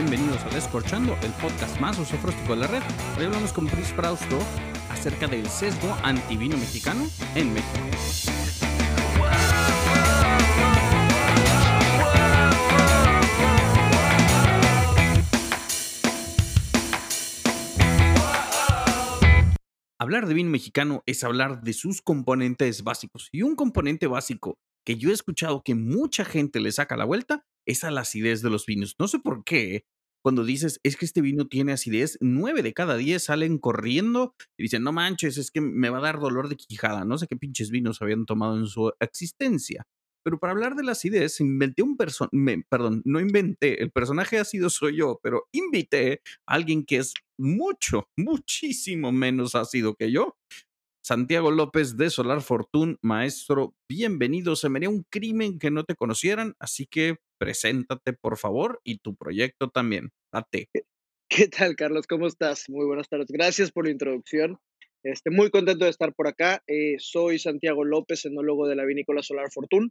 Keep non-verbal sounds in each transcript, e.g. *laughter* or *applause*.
bienvenidos a Descorchando, el podcast más usofróstico de la red. Hoy hablamos con Chris Frausto acerca del sesgo antivino mexicano en México. Hablar de vino mexicano es hablar de sus componentes básicos. Y un componente básico que yo he escuchado que mucha gente le saca la vuelta es a la acidez de los vinos. No sé por qué, cuando dices, es que este vino tiene acidez, nueve de cada diez salen corriendo y dicen, no manches, es que me va a dar dolor de quijada. No sé qué pinches vinos habían tomado en su existencia. Pero para hablar de la acidez, inventé un personaje, perdón, no inventé, el personaje ácido soy yo, pero invité a alguien que es mucho, muchísimo menos ácido que yo. Santiago López de Solar Fortune, maestro, bienvenido. Se me haría un crimen que no te conocieran, así que preséntate por favor y tu proyecto también. Date. ¿Qué tal, Carlos? ¿Cómo estás? Muy buenas tardes. Gracias por la introducción. Este, muy contento de estar por acá. Eh, soy Santiago López, enólogo de la vinícola Solar Fortune.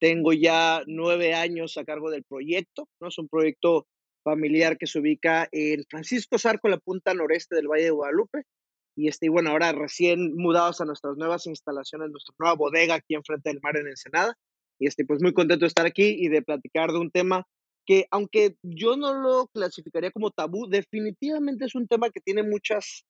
Tengo ya nueve años a cargo del proyecto, ¿no? Es un proyecto familiar que se ubica en Francisco Zarco, la punta noreste del Valle de Guadalupe. Y, este, y bueno, ahora recién mudados a nuestras nuevas instalaciones, nuestra nueva bodega aquí enfrente del mar en Ensenada. Y este, pues muy contento de estar aquí y de platicar de un tema que, aunque yo no lo clasificaría como tabú, definitivamente es un tema que tiene muchas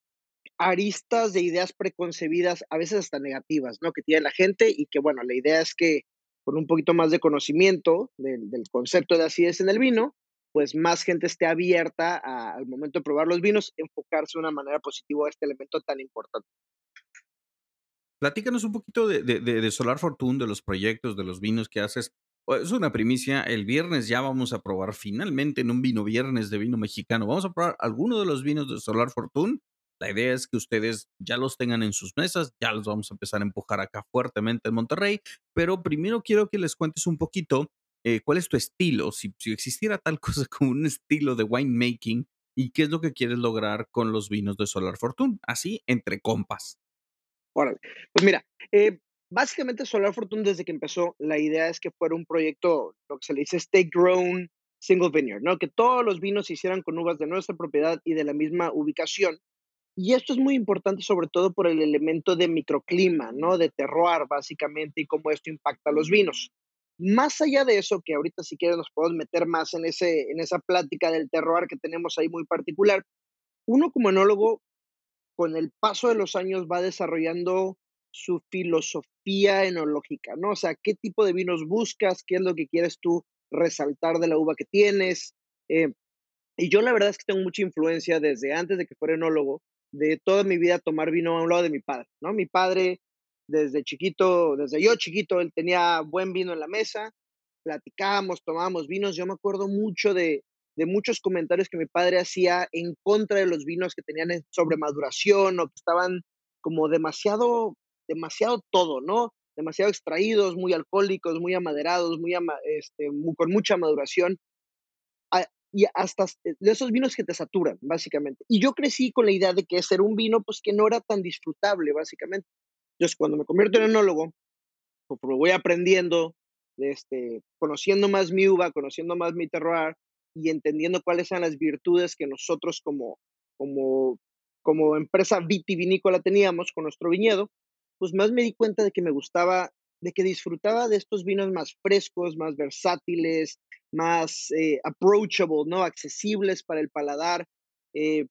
aristas de ideas preconcebidas, a veces hasta negativas, ¿no? Que tiene la gente y que, bueno, la idea es que con un poquito más de conocimiento del, concepto de acidez en el vino, pues más gente esté abierta al momento de probar los vinos, enfocarse de una manera positiva a este elemento tan importante. Platícanos un poquito de, de, Solar Fortune, de los proyectos, de los vinos que haces. Es una primicia. El viernes ya vamos a probar finalmente en un vino viernes de vino mexicano. Vamos a probar algunos de los vinos de Solar Fortune la idea es que ustedes ya los tengan en sus mesas, ya los vamos a empezar a empujar acá fuertemente en Monterrey, pero primero quiero que les cuentes un poquito eh, cuál es tu estilo, si, si existiera tal *laughs* cosa como un estilo de winemaking y qué es lo que quieres lograr con los vinos de Solar Fortune, así entre compas. Órale, pues mira, eh, básicamente Solar Fortune desde que empezó, la idea es que fuera un proyecto, lo que se le dice stake grown single vineyard, ¿no? Que todos los vinos se hicieran con uvas de nuestra propiedad y de la misma ubicación y esto es muy importante sobre todo por el elemento de microclima, ¿no? De terroir, básicamente, y cómo esto impacta a los vinos. Más allá de eso, que ahorita si quieres nos podemos meter más en, ese, en esa plática del terroir que tenemos ahí muy particular, uno como enólogo, con el paso de los años va desarrollando su filosofía enológica, ¿no? O sea, qué tipo de vinos buscas, qué es lo que quieres tú resaltar de la uva que tienes. Eh, y yo la verdad es que tengo mucha influencia desde antes de que fuera enólogo, de toda mi vida tomar vino a un lado de mi padre, ¿no? Mi padre, desde chiquito, desde yo chiquito, él tenía buen vino en la mesa, platicábamos, tomábamos vinos. Yo me acuerdo mucho de, de muchos comentarios que mi padre hacía en contra de los vinos que tenían sobremaduración o que estaban como demasiado, demasiado todo, ¿no? Demasiado extraídos, muy alcohólicos, muy amaderados, muy, este, con mucha maduración y hasta eh, de esos vinos que te saturan, básicamente. Y yo crecí con la idea de que ser un vino, pues que no era tan disfrutable, básicamente. Entonces, cuando me convierto en enólogo, pues voy aprendiendo, este, conociendo más mi uva, conociendo más mi terroir y entendiendo cuáles son las virtudes que nosotros como, como, como empresa vitivinícola teníamos con nuestro viñedo, pues más me di cuenta de que me gustaba, de que disfrutaba de estos vinos más frescos, más versátiles, más eh, approachable, ¿no? Accesibles para el paladar. Eh,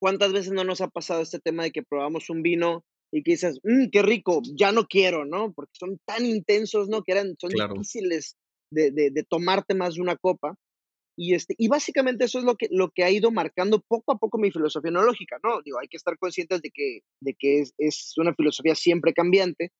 ¿Cuántas veces no nos ha pasado este tema de que probamos un vino y que dices, mmm, qué rico, ya no quiero, ¿no? Porque son tan intensos, ¿no? Que eran, son difíciles de, de, tomarte más de una copa. Y, este, y básicamente eso es lo que, lo que ha ido marcando poco a poco mi filosofía enológica, ¿no? Digo, hay que estar conscientes de que, de que es, es una filosofía siempre cambiante,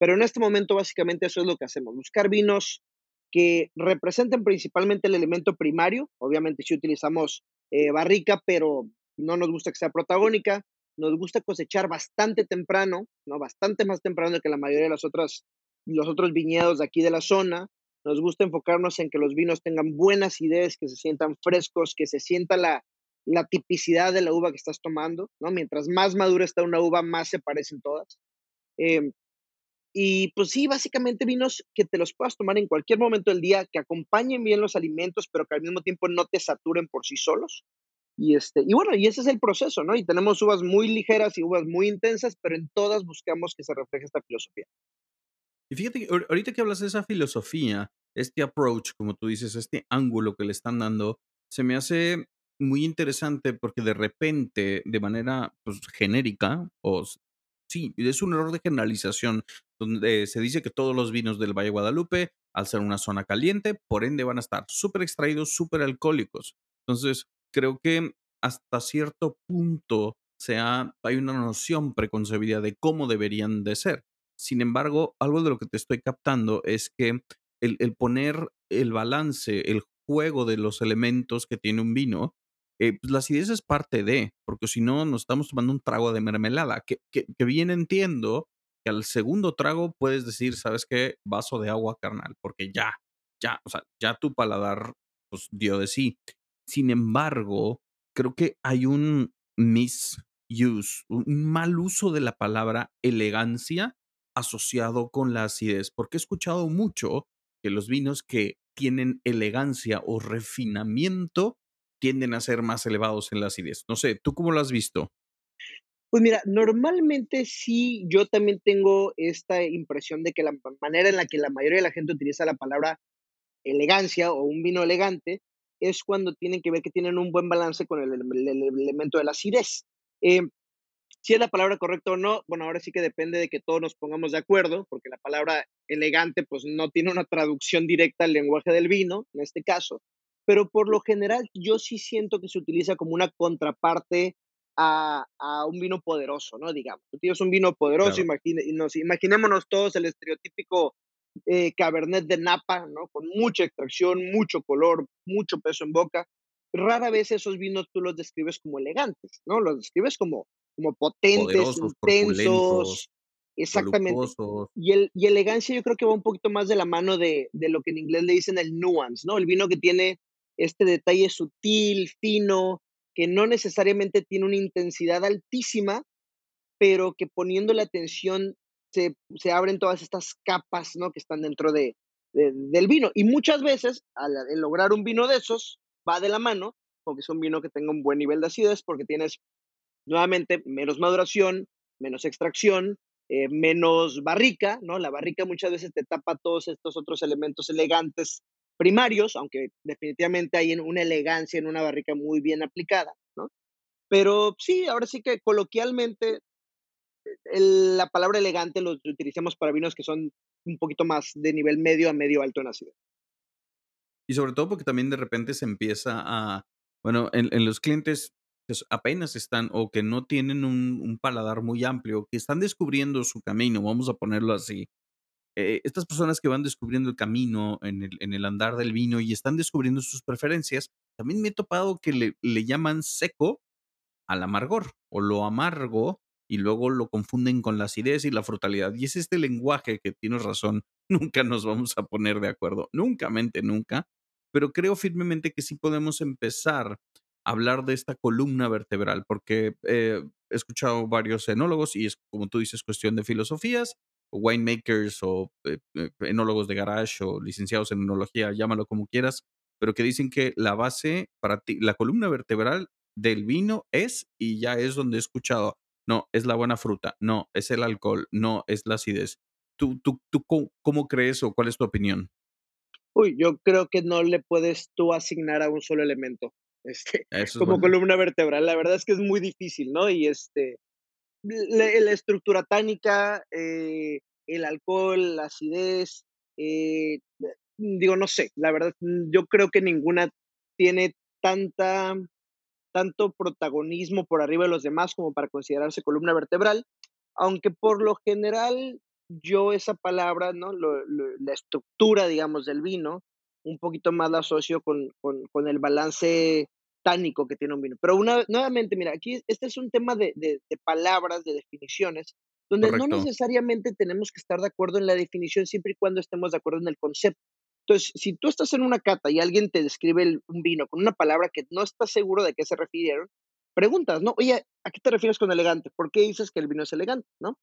pero en este momento básicamente eso es lo que hacemos, buscar vinos que representen principalmente el elemento primario. Obviamente si utilizamos eh, barrica, pero no nos gusta que sea protagónica. Nos gusta cosechar bastante temprano, ¿no? bastante más temprano que la mayoría de las otras, los otros viñedos de aquí de la zona. Nos gusta enfocarnos en que los vinos tengan buenas ideas, que se sientan frescos, que se sienta la, la tipicidad de la uva que estás tomando. ¿no? Mientras más madura está una uva, más se parecen todas. Eh, Y pues sí, básicamente vinos que te los puedas tomar en cualquier momento del día, que acompañen bien los alimentos, pero que al mismo tiempo no te saturen por sí solos. Y, este, y bueno, y ese es el proceso, ¿no? Y tenemos uvas muy ligeras y uvas muy intensas, pero en todas buscamos que se refleje esta filosofía. Y fíjate que ahorita que hablas de esa filosofía, este approach, como tú dices, este ángulo que le están dando, se me hace muy interesante porque de repente, de manera pues, genérica, o sí, es un error de generalización, donde se dice que todos los vinos del Valle Guadalupe, al ser una zona caliente, por ende van a estar súper extraídos, súper alcohólicos. Entonces, creo que hasta cierto punto sea, hay una noción preconcebida de cómo deberían de ser. Sin embargo, algo de lo que te estoy captando es que el, el poner el balance, el juego de los elementos que tiene un vino, eh, pues la acidez es parte de, porque si no, nos estamos tomando un trago de mermelada, que, que, que, bien entiendo que al segundo trago puedes decir, ¿sabes qué? Vaso de agua carnal, porque ya, ya, o sea, ya tu paladar pues, dio de sí. Sin embargo, creo que hay un misuse, un mal uso de la palabra elegancia asociado con la acidez, porque he escuchado mucho que los vinos que tienen elegancia o refinamiento tienden a ser más elevados en la acidez. No sé, ¿tú cómo lo has visto? Pues mira, normalmente sí, yo también tengo esta impresión de que la manera en la que la mayoría de la gente utiliza la palabra elegancia o un vino elegante es cuando tienen que ver que tienen un buen balance con el, el, el elemento de la acidez. Eh, si es la palabra correcta o no, bueno, ahora sí que depende de que todos nos pongamos de acuerdo, porque la palabra elegante pues no tiene una traducción directa al lenguaje del vino, en este caso, pero por lo general yo sí siento que se utiliza como una contraparte a, a un vino poderoso, ¿no? Digamos, tú tienes un vino poderoso, claro. imagine, nos, imaginémonos todos el estereotípico eh, Cabernet de Napa, ¿no? Con mucha extracción, mucho color, mucho peso en boca. Rara vez esos vinos tú los describes como elegantes, ¿no? Los describes como como potentes, Poderosos, intensos. Exactamente. Y, el, y elegancia yo creo que va un poquito más de la mano de, de, lo que en inglés le dicen el nuance, ¿no? El vino que tiene este detalle sutil, fino, que no necesariamente tiene una intensidad altísima, pero que poniendo la atención se, se abren todas estas capas, ¿no? Que están dentro de, de del vino. Y muchas veces, al, al lograr un vino de esos, va de la mano, porque es un vino que tenga un buen nivel de acidez, porque tienes nuevamente menos maduración, menos extracción, eh, menos barrica, ¿no? La barrica muchas veces te tapa todos estos otros elementos elegantes primarios, aunque definitivamente hay una elegancia en una barrica muy bien aplicada, ¿no? Pero sí, ahora sí que coloquialmente la palabra elegante lo utilizamos para vinos que son un poquito más de nivel medio a medio alto en acidez. Y sobre todo porque también de repente se empieza a, bueno, en, en los clientes que apenas están o que no tienen un, un, paladar muy amplio, que están descubriendo su camino, vamos a ponerlo así. Eh, estas personas que van descubriendo el camino en el, en el, andar del vino y están descubriendo sus preferencias, también me he topado que le, le llaman seco al amargor o lo amargo y luego lo confunden con la acidez y la frutalidad. Y es este lenguaje que tienes razón, *laughs* nunca nos vamos a poner de acuerdo, nunca mente, nunca, pero creo firmemente que sí podemos empezar hablar de esta columna vertebral, porque eh, he escuchado varios enólogos y es, como tú dices, cuestión de filosofías, o winemakers o eh, eh, enólogos de garage o licenciados en enología, llámalo como quieras, pero que dicen que la base para ti, la columna vertebral del vino es, y ya es donde he escuchado, no, es la buena fruta, no, es el alcohol, no, es la acidez. ¿Tú, tú, tú cómo crees o cuál es tu opinión? Uy, yo creo que no le puedes tú asignar a un solo elemento *laughs* este, como bueno. columna vertebral. La verdad es que es muy difícil, ¿no? Y este, la, la estructura tánica, eh, el alcohol, la acidez, eh, digo, no sé, la verdad, yo creo que ninguna tiene tanta, tanto protagonismo por arriba de los demás como para considerarse columna vertebral, aunque por lo general yo esa palabra, ¿no? Lo, lo, la estructura, digamos, del vino, un poquito más la asocio con, con, con, el balance tánico que tiene un vino. Pero una, nuevamente, mira, aquí este es un tema de, de, de palabras, de definiciones, donde Correcto. no necesariamente tenemos que estar de acuerdo en la definición siempre y cuando estemos de acuerdo en el concepto. Entonces, si tú estás en una cata y alguien te describe un vino con una palabra que no estás seguro de qué se refirieron, preguntas, ¿no? Oye, ¿a qué te refieres con elegante? ¿Por qué dices que el vino es elegante? ¿No?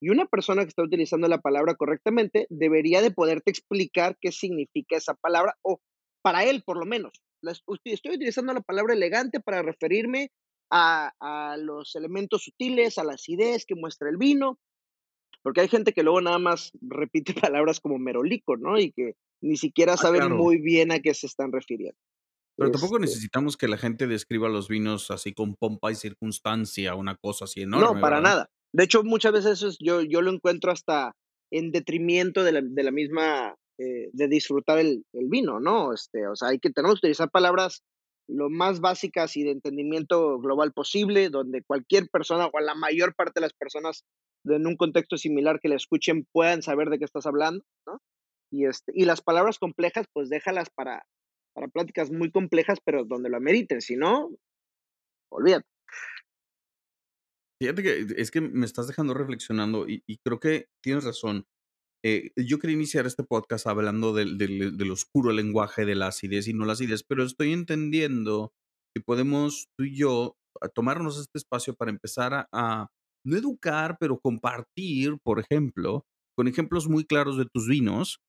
Y una persona que está utilizando la palabra correctamente debería de poderte explicar qué significa esa palabra, o para él por lo menos. estoy utilizando la palabra elegante para referirme a, a, los elementos sutiles, a la acidez que muestra el vino, porque hay gente que luego nada más repite *laughs* palabras como merolico, ¿no? Y que ni siquiera Ah, saben claro. muy bien a qué se están refiriendo. Pero tampoco Este, necesitamos que la gente describa los vinos así con pompa y circunstancia, una cosa así no, enorme, para ¿verdad? nada. De hecho, muchas veces eso es- yo, yo lo encuentro hasta en detrimento de la, de la misma, eh, de disfrutar el, el vino, ¿no? Este, o sea, hay que, tenemos que utilizar palabras lo más básicas y de entendimiento global posible, donde cualquier persona o la mayor parte de las personas en un contexto similar que la escuchen puedan saber de qué estás hablando, ¿no? Y, este, y las palabras complejas, pues déjalas para, para pláticas muy complejas, pero donde lo ameriten, si no, olvídate. Fíjate que es que me estás dejando reflexionando y, y creo que tienes razón. Eh, yo quería iniciar este podcast hablando del, del- del oscuro lenguaje de la acidez y no la acidez, pero estoy entendiendo que podemos tú y yo tomarnos este espacio para empezar a, a no educar, pero compartir, por ejemplo, con ejemplos muy claros de tus vinos,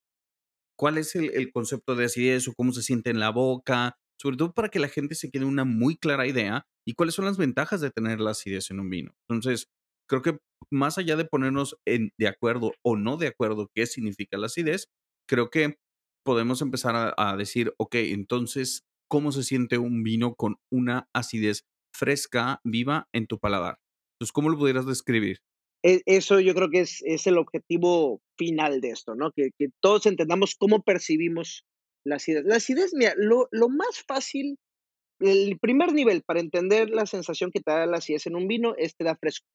cuál es el, concepto de acidez o cómo se siente en la boca, sobre todo para que la gente se quede una muy clara idea y cuáles son las ventajas de tener la acidez en un vino. Entonces, creo que más allá de ponernos de acuerdo o no de acuerdo qué significa la acidez, creo que podemos empezar a, a decir, ok, entonces, ¿cómo se siente un vino con una acidez fresca, viva en tu paladar? Entonces, ¿cómo lo pudieras describir? E- Eso yo creo que es, es el objetivo final de esto, ¿no? Que, que todos entendamos cómo percibimos la acidez. La acidez, mira, lo, lo más fácil, el primer nivel para entender la sensación que te da la acidez en un vino es te da fresco.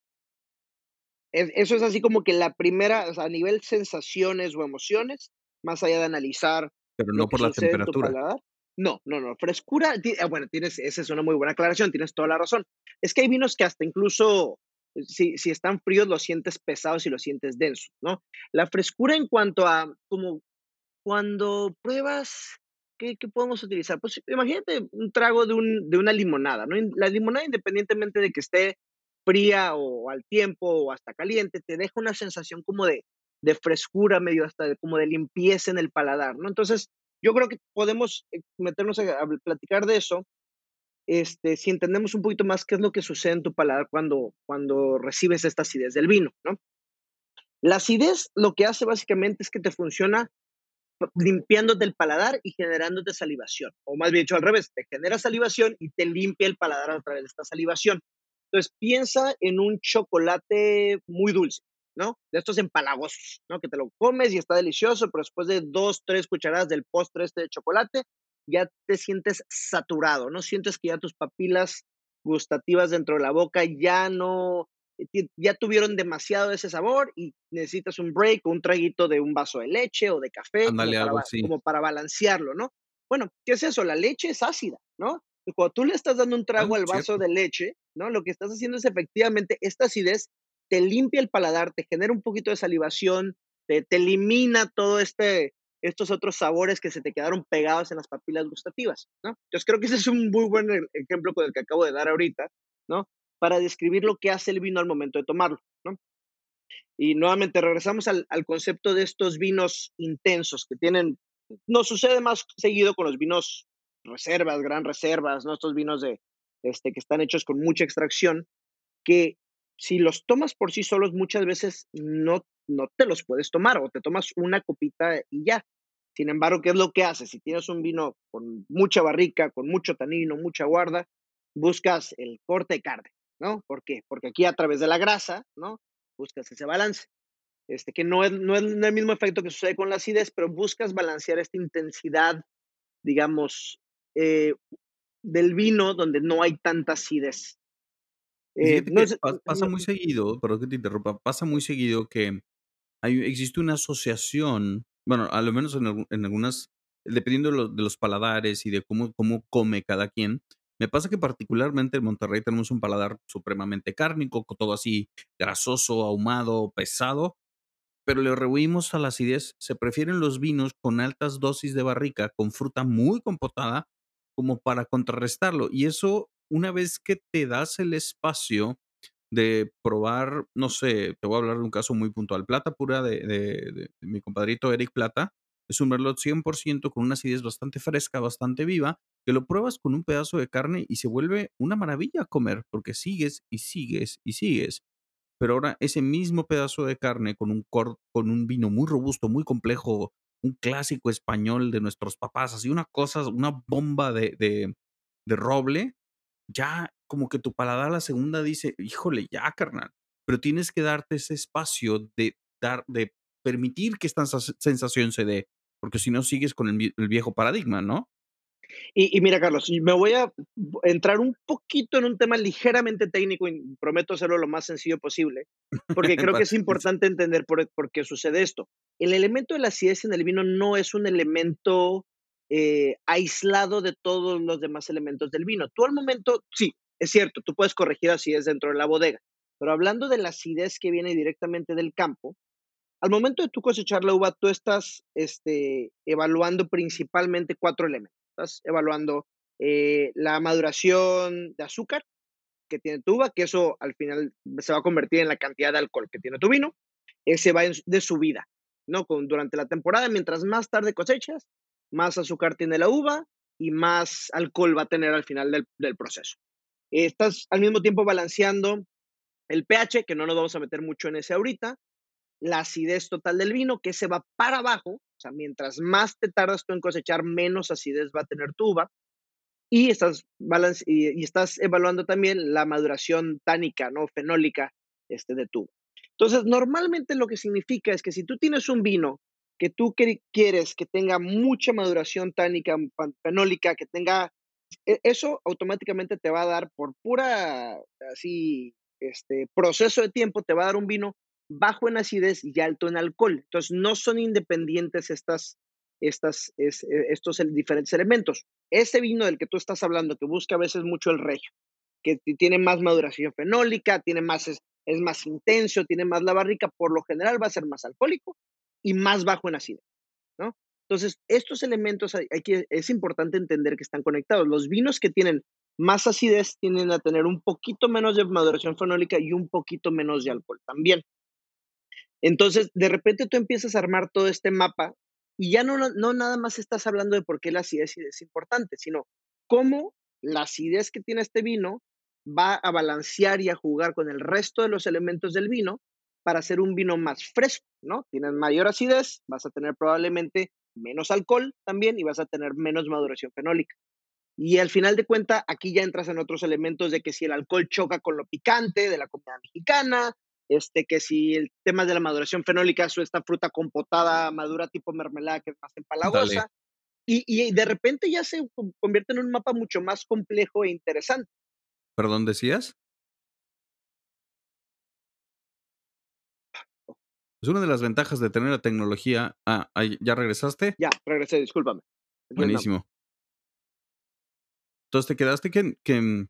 Es- eso es así como que la primera, o sea, a nivel sensaciones o emociones, más allá de analizar Pero no por la temperatura. No, no, no. Frescura, ah, bueno, tienes, esa es una muy buena aclaración, tienes toda la razón. Es que hay vinos que hasta incluso, eh, si, si están fríos, los sientes pesados y los sientes densos, ¿no? La frescura en cuanto a, como cuando pruebas, ¿qué, qué podemos utilizar? Pues imagínate un trago de, un, de una limonada, ¿no? La limonada, independientemente de que esté fría o al tiempo o hasta caliente, te deja una sensación como de, de frescura, medio hasta como de limpieza en el paladar, ¿no? Entonces, yo creo que podemos eh, meternos a, a platicar de eso, este, si entendemos un poquito más qué es lo que sucede en tu paladar cuando, cuando recibes esta acidez del vino, ¿no? La acidez lo que hace básicamente es que te funciona limpiándote el paladar y generándote salivación, o más bien dicho al revés, te genera salivación y te limpia el paladar a través de esta salivación. Entonces piensa en un chocolate muy dulce, ¿no? De estos empalagosos, ¿no? Que te lo comes y está delicioso, pero después de dos, tres cucharadas del postre este de chocolate, ya te sientes saturado, ¿no? Sientes que ya tus papilas gustativas dentro de la boca ya no, eh, ya tuvieron demasiado de ese sabor y necesitas un break o un traguito de un vaso de leche o de café como para, algo ba- así. como para balancearlo, ¿no? Bueno, ¿qué es eso? La leche es ácida, ¿no? Cuando tú le estás dando un Ah, trago al vaso cierto. de leche, ¿no? Lo que estás haciendo es efectivamente esta acidez te limpia el paladar, te genera un poquito de salivación, te, elimina todo este, estos otros sabores que se te quedaron pegados en las papilas gustativas, ¿no? Entonces creo que ese es un muy buen e- ejemplo con el que acabo de dar ahorita, ¿no? Para describir lo que hace el vino al momento de tomarlo, ¿no? Y nuevamente regresamos al, al concepto de estos vinos intensos que tienen, nos sucede más seguido con los vinos reservas, gran reservas, ¿no? Estos vinos de, este, que están hechos con mucha extracción, que si los tomas por sí solos muchas veces no, no te los puedes tomar o te tomas una copita y ya. Sin embargo, ¿qué es lo que haces? Si tienes un vino con mucha barrica, con mucho tanino, mucha guarda, buscas el corte carne, ¿no? ¿Por qué? Porque aquí a través de la grasa, ¿no? Buscas ese balance. Este, que no es, no es el mismo efecto que sucede con la acidez, pero buscas balancear esta intensidad, digamos, eh, del vino donde no hay tanta acidez. Eh, no sé, pa- pasa no- muy seguido, perdón que te interrumpa, pasa muy seguido que hay, existe una asociación, bueno, a lo menos en, algu- en algunas, dependiendo de, lo- de los paladares y de cómo, cómo come cada quien, me pasa que particularmente en Monterrey tenemos un paladar supremamente cárnico, todo así grasoso, ahumado, pesado, pero le rehuimos a la acidez. Se prefieren los vinos con altas dosis de barrica, con fruta muy compotada, como para contrarrestarlo. Y eso, una vez que te das el espacio de probar, no sé, te voy a hablar de un caso muy puntual. Plata pura de, de- de mi compadrito Eric Plata. Es un merlot 100% con una acidez bastante fresca, bastante viva, que lo pruebas con un pedazo de carne y se vuelve una maravilla comer, porque sigues y sigues y sigues. Pero ahora ese mismo pedazo de carne con un, cor- con un vino muy robusto, muy complejo, un clásico español de nuestros papás, así una cosa, una bomba de, de, de roble, ya como que tu paladar a la segunda dice, híjole, ya, carnal. Pero tienes que darte ese espacio de dar, de permitir que esta sens- sensación se dé, porque si no sigues con el, vie- el viejo paradigma, ¿no? Y, y mira, Carlos, me voy a entrar un poquito en un tema ligeramente técnico y prometo hacerlo lo más sencillo posible, porque *laughs* creo que es importante entender por, por qué sucede esto. El elemento de la acidez en el vino no es un elemento eh, aislado de todos los demás elementos del vino. Tú al momento, sí, es cierto, tú puedes corregir acidez dentro de la bodega, pero hablando de la acidez que viene directamente del campo, al momento de tú cosechar la uva, tú estás este, evaluando principalmente cuatro elementos. Estás evaluando eh, la maduración de azúcar que tiene tu uva, que eso al final se va a convertir en la cantidad de alcohol que tiene tu vino. Ese va en- de subida, ¿no? Con, durante la temporada, mientras más tarde cosechas, más azúcar tiene la uva y más alcohol va a tener al final del, del proceso. Estás al mismo tiempo balanceando el pH, que no nos vamos a meter mucho en ese ahorita, la acidez total del vino, que se va para abajo, o sea, mientras más te tardas tú en cosechar, menos acidez va a tener tu uva, y estás, balance, y, y estás evaluando también la maduración tánica, ¿no? Fenólica este, de tu uva. Entonces, normalmente lo que significa es que si tú tienes un vino que tú quieres que tenga mucha maduración tánica, fenólica, que tenga, e- eso automáticamente te va a dar por pura, así, este, proceso de tiempo, te va a dar un vino bajo en acidez y alto en alcohol. Entonces, no son independientes estas, estas, es- eh, estos diferentes elementos. Ese vino del que tú estás hablando, que busca a veces mucho el regio, que tiene más maduración fenólica, tiene más, es más intenso, tiene más la barrica, por lo general va a ser más alcohólico y más bajo en acidez, ¿no? Entonces, estos elementos que, es importante entender que están conectados. Los vinos que tienen más acidez tienden a tener un poquito menos de maduración fenólica y un poquito menos de alcohol también. Entonces, de repente tú empiezas a armar todo este mapa y ya no, no nada más estás hablando de por qué la acidez es importante, sino cómo la acidez que tiene este vino va a balancear y a jugar con el resto de los elementos del vino para hacer un vino más fresco, ¿no? Tienes mayor acidez, vas a tener probablemente menos alcohol también y vas a tener menos maduración fenólica. Y al final de cuenta, aquí ya entras en otros elementos de que si el alcohol choca con lo picante de la comida mexicana, este, que si el tema de la maduración fenólica es esta fruta compotada madura tipo mermelada que es más empalagosa, y, y de repente ya se con- convierte en un mapa mucho más complejo e interesante. ¿Perdón, decías? Es una de las ventajas de tener la tecnología. Ah, ¿ya regresaste? Ya, regresé, discúlpame. Buenísimo. Entonces te quedaste que, que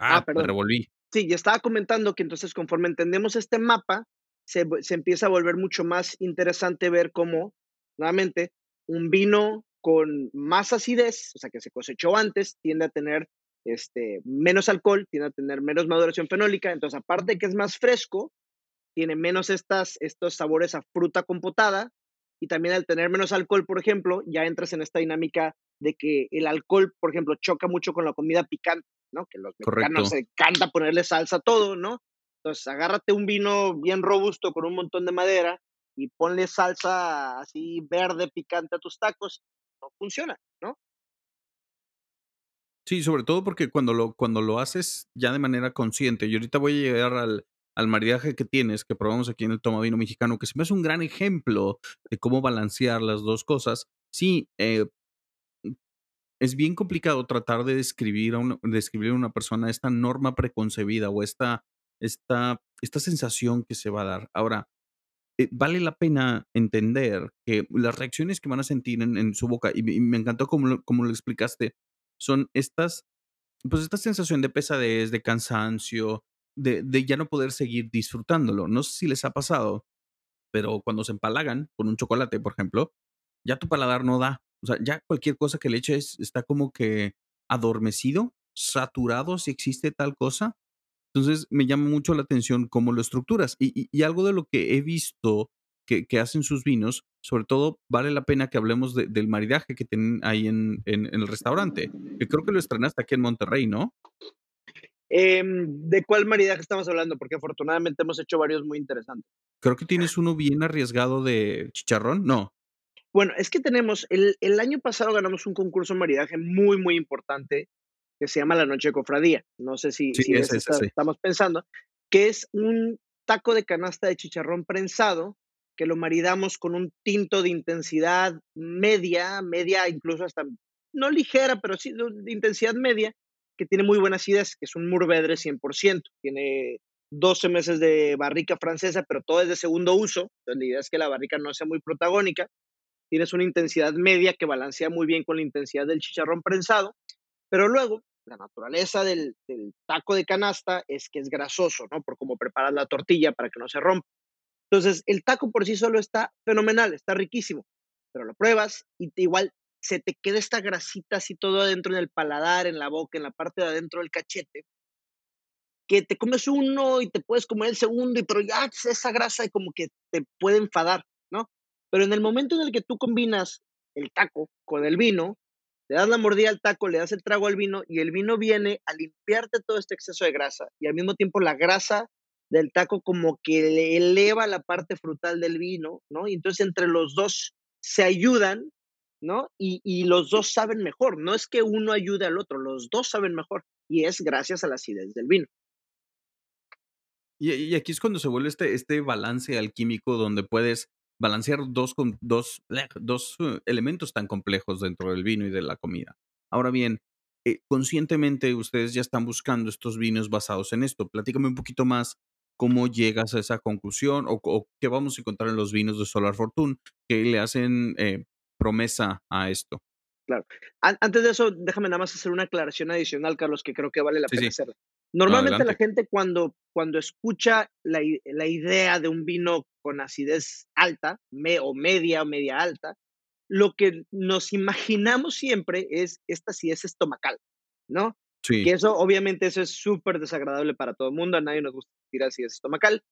Ah, ah, me perdón. revolví. Sí, ya estaba comentando que entonces conforme entendemos este mapa, se, se empieza a volver mucho más interesante ver cómo, nuevamente, un vino con más acidez, o sea, que se cosechó antes, tiende a tener este, menos alcohol, tiende a tener menos maduración fenólica, entonces aparte de que es más fresco, tiene menos estas, estos sabores a fruta compotada y también al tener menos alcohol, por ejemplo, ya entras en esta dinámica de que el alcohol, por ejemplo, choca mucho con la comida picante, ¿no? Que los mexicanos se encanta ponerle salsa a todo, ¿no? Entonces, agárrate un vino bien robusto con un montón de madera y ponle salsa así verde picante a tus tacos, no funciona, ¿no? Sí, sobre todo porque cuando lo, cuando lo haces ya de manera consciente, y ahorita voy a llegar al, al maridaje que tienes, que probamos aquí en el Toma Vino Mexicano, que se me hace un gran ejemplo de cómo balancear las dos cosas. Sí, eh, es bien complicado tratar de describir a una, describir una persona esta norma preconcebida o esta, esta, esta sensación que se va a dar. Ahora, eh, vale la pena entender que las reacciones que van a sentir en, su boca, y me encantó como lo, como lo explicaste, son estas, pues esta sensación de pesadez, de cansancio, de, ya no poder seguir disfrutándolo. No sé si les ha pasado, pero cuando se empalagan con un chocolate, por ejemplo, ya tu paladar no da. O sea, ya cualquier cosa que le eches está como que adormecido, saturado, si existe tal cosa. Entonces, me llama mucho la atención cómo lo estructuras. Y algo de lo que he visto que que hacen sus vinos, sobre todo, vale la pena que hablemos de del maridaje que tienen ahí en en el restaurante, creo que lo estrenaste aquí en Monterrey, ¿no? Em, ¿de cuál maridaje estamos hablando? Porque afortunadamente hemos hecho varios muy interesantes. Creo que tienes uno bien arriesgado de chicharrón, ¿no? Bueno, es que tenemos el el año pasado ganamos un concurso de maridaje muy, muy importante, que se llama La Noche de Cofradía. No sé si Sí, si es ese ese, está sí. estamos pensando, que es un taco de canasta de chicharrón prensado, que lo maridamos con un tinto de intensidad media, media, incluso hasta no ligera, pero sí de intensidad media, que tiene muy buena acidez, que es un Mourvèdre 100%. Tiene 12 meses de barrica francesa, pero todo es de segundo uso. La idea es que la barrica no sea muy protagónica. Tienes una intensidad media que balancea muy bien con la intensidad del chicharrón prensado, pero luego la naturaleza del del taco de canasta es que es grasoso, ¿no? Por cómo preparas la tortilla para que no se rompa. Entonces, el taco por sí solo está fenomenal, está riquísimo, pero lo pruebas y te igual se te queda esta grasita así todo adentro en el paladar, en la boca, en la parte de adentro del cachete que te comes uno y te puedes comer el segundo, y pero ya esa grasa como que te puede enfadar, ¿no? Pero en el momento en el que tú combinas el taco con el vino, le das la mordida al taco, le das el trago al vino, y el vino viene a limpiarte todo este exceso de grasa, y al mismo tiempo la grasa del taco como que le eleva la parte frutal del vino, ¿no? Y entonces entre los 2 se ayudan, ¿no? Y y los 2 saben mejor. No es que uno ayude al otro, los 2 saben mejor, y es gracias a la acidez del vino. Y aquí es cuando se vuelve este este balance alquímico donde puedes balancear 2 con 2 bleh 2 eh, elementos tan complejos dentro del vino y de la comida. Ahora bien, eh, conscientemente ustedes ya están buscando estos vinos basados en esto. Platícame un poquito más, ¿cómo llegas a esa conclusión o qué vamos a encontrar en los vinos de Solar Fortune que le hacen, eh, promesa a esto? Claro. An antes de eso, déjame nada más hacer una aclaración adicional, Carlos, que creo que vale la Sí, pena sí. hacerla. No, Normalmente la gente cuando cuando escucha la la idea de un vino con acidez alta, me o media o media alta, lo que nos imaginamos siempre es esta acidez estomacal, ¿no? Sí. Que eso, obviamente, eso es superdesagradable para todo el mundo, a nadie nos gusta sentir acidez estomacal.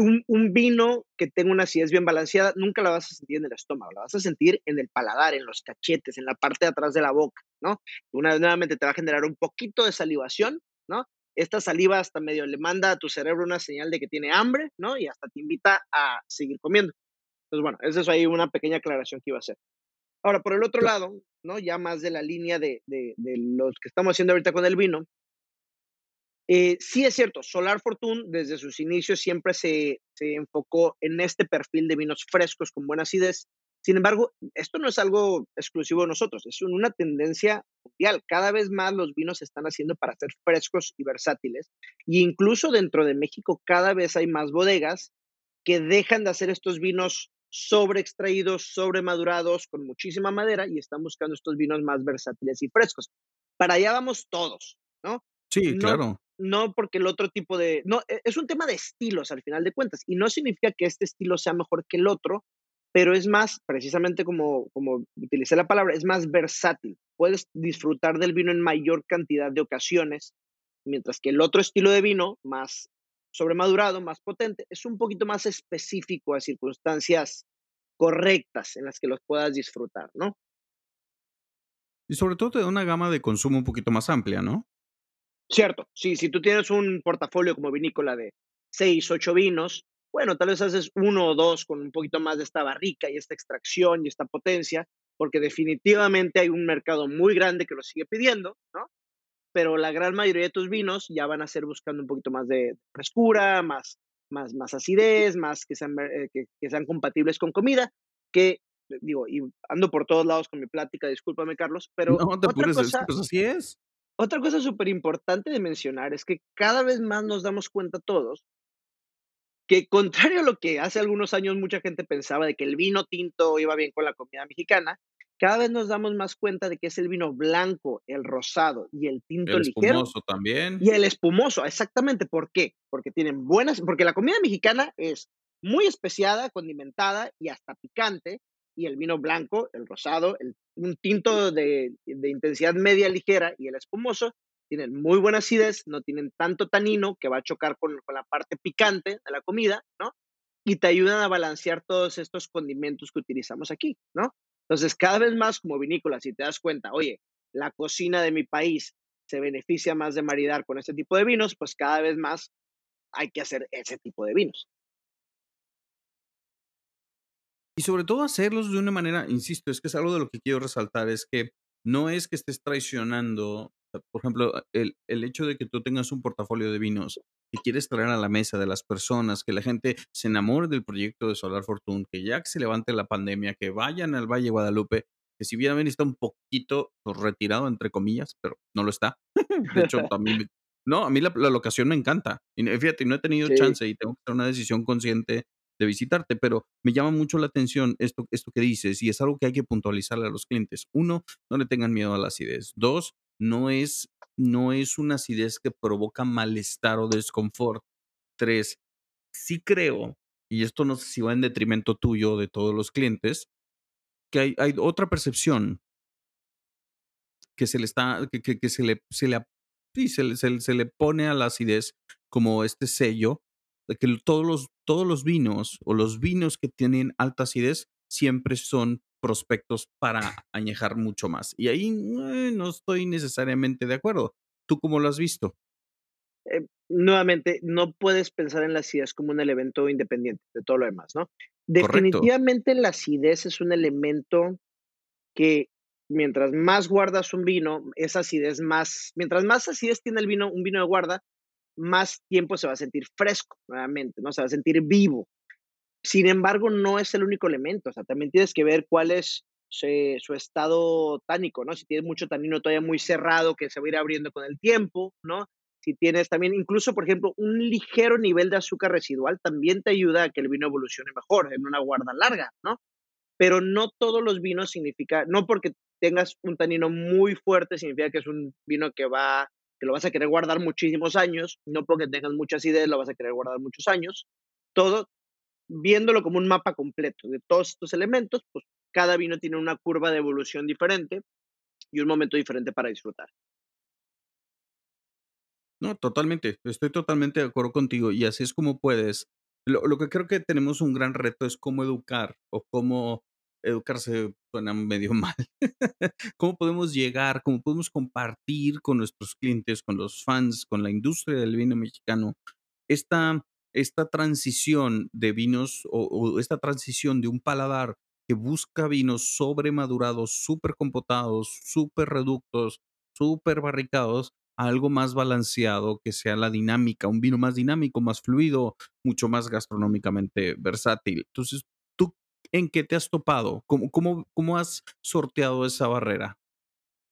Un un vino que tenga una acidez bien balanceada, nunca la vas a sentir en el estómago, la vas a sentir en el paladar, en los cachetes, en la parte de atrás de la boca, ¿no? Una vez nuevamente te va a generar un poquito de salivación, ¿no? Esta saliva hasta medio le manda a tu cerebro una señal de que tiene hambre, ¿no? Y hasta te invita a seguir comiendo. Entonces, bueno, esa es ahí una pequeña aclaración que iba a hacer. Ahora, por el otro lado, ¿no? Ya más de la línea de de de los que estamos haciendo ahorita con el vino eh, sí es cierto, Solar Fortune, desde sus inicios, siempre se se enfocó en este perfil de vinos frescos con buena acidez. Sin embargo, esto no es algo exclusivo de nosotros, es una tendencia mundial. Cada vez más los vinos se están haciendo para ser frescos y versátiles, y incluso dentro de México, cada vez hay más bodegas que dejan de hacer estos vinos sobreextraídos, sobremadurados, con muchísima madera, y están buscando estos vinos más versátiles y frescos. Para allá vamos todos, ¿no? Sí, No claro. No porque el otro tipo de no, e es un tema de estilos al final de cuentas, y no significa que este estilo sea mejor que el otro, pero es más, precisamente como como utilicé la palabra, es más versátil. Puedes disfrutar del vino en mayor cantidad de ocasiones, mientras que el otro estilo de vino, más sobremadurado, más potente, es un poquito más específico a circunstancias correctas en las que los puedas disfrutar, ¿no? Y sobre todo te da una gama de consumo un poquito más amplia, ¿no? Cierto, sí, si tú tienes un portafolio como vinícola de 6, 8 vinos, bueno, tal vez haces 1 o 2 con un poquito más de esta barrica y esta extracción y esta potencia, porque definitivamente hay un mercado muy grande que lo sigue pidiendo, ¿no? Pero la gran mayoría de tus vinos ya van a ser buscando un poquito más de frescura, más más más acidez, más que sean, eh, que que sean compatibles con comida, que, digo, y ando por todos lados con mi plática, discúlpame, Carlos, pero No te otra apures, cosa pues, así es. Otra cosa superimportante de mencionar es que cada vez más nos damos cuenta todos que contrario a lo que hace algunos años mucha gente pensaba de que el vino tinto iba bien con la comida mexicana, cada vez nos damos más cuenta de que es el vino blanco, el rosado y el tinto El ligero espumoso también. y el espumoso, exactamente, ¿por qué? Porque tienen buenas porque la comida mexicana es muy especiada, condimentada y hasta picante, y el vino blanco, el rosado, el un tinto de intensidad media ligera y el espumoso tienen muy buena acidez, no tienen tanto tanino que va a chocar con, con la parte picante de la comida, ¿no? Y te ayudan a balancear todos estos condimentos que utilizamos aquí, ¿no? Entonces, cada vez más como vinícola, si te das cuenta, oye, la cocina de mi país se beneficia más de maridar con este tipo de vinos, pues cada vez más hay que hacer ese tipo de vinos. Y sobre todo hacerlos de una manera, insisto, es que es algo de lo que quiero resaltar, es que no es que estés traicionando, por ejemplo, el, el hecho de que tú tengas un portafolio de vinos que quieres traer a la mesa de las personas, que la gente se enamore del proyecto de Solar Fortune, que ya que se levante la pandemia, que vayan al Valle Guadalupe, que si bien está un poquito pues, retirado, entre comillas, pero no lo está. de hecho, también *laughs* no, a mí la, locación me encanta. Y fíjate, no he tenido chance y tengo que hacer una decisión consciente de visitarte, pero me llama mucho la atención esto, esto que dices y es algo que hay que puntualizarle a los clientes. Uno, no le tengan miedo a la acidez. Dos, no es, no es una acidez que provoca malestar o desconfort. Tres, sí creo, y esto no sé si va en detrimento tuyo de todos los clientes, que hay, hay otra percepción que se le está, que, que, se le, se le, sí, se, se le pone a la acidez como este sello de que todos los, todos los vinos o los vinos que tienen alta acidez siempre son prospectos para añejar mucho más. Y ahí eh, no estoy necesariamente de acuerdo. ¿Tú cómo lo has visto? Eh, nuevamente, no puedes pensar en la acidez como un elemento independiente de todo lo demás, ¿no? Definitivamente la acidez es un elemento que mientras más guardas un vino, esa acidez más, mientras más acidez tiene el vino, un vino de guarda, más tiempo se va a sentir fresco nuevamente, ¿no? Se va a sentir vivo. Sin embargo, no es el único elemento, o sea, también tienes que ver cuál es su estado tánico, ¿no? Si tienes mucho tanino todavía muy cerrado que se va a ir abriendo con el tiempo, ¿no? Si tienes también, incluso, por ejemplo, un ligero nivel de azúcar residual también te ayuda a que el vino evolucione mejor en una guarda larga, ¿no? Pero no todos los vinos significa, no porque tengas un tanino muy fuerte significa que es un vino que va que lo vas a querer guardar muchísimos años, no porque tengas muchas ideas lo vas a querer guardar muchos años. Todo viéndolo como un mapa completo de todos estos elementos, pues cada vino tiene una curva de evolución diferente y un momento diferente para disfrutar. No, totalmente, estoy totalmente de acuerdo contigo y así es como puedes. Lo, lo que creo que tenemos un gran reto es cómo educar o cómo educarse suena medio *laughs* mal. ¿Cómo podemos llegar, cómo podemos compartir con nuestros clientes, con los fans, con la industria del vino mexicano, esta, esta transición de vinos o, esta transición de un paladar que busca vinos sobremadurados, súper compotados, súper reductos, súper barricados, a algo más balanceado, que sea la dinámica, un vino más dinámico, más fluido, mucho más gastronómicamente versátil. Entonces, en qué te has topado? ¿Cómo, cómo, cómo has sorteado esa barrera?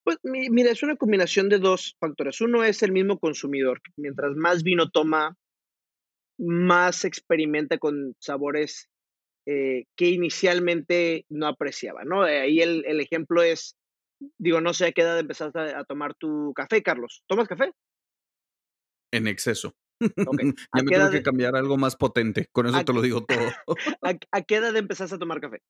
Pues mira, es una combinación de dos factores. Uno es el mismo consumidor. Mientras más vino toma, más experimenta con sabores eh, que inicialmente no apreciaba, ¿no? Ahí el, el, ejemplo es, digo, no sé a qué edad empezaste a, a tomar tu café, Carlos. ¿Tomas café? En exceso. *laughs* ya me tengo que cambiar algo más potente. Con eso te lo digo todo. *laughs* ¿A, qué edad empezaste a tomar café?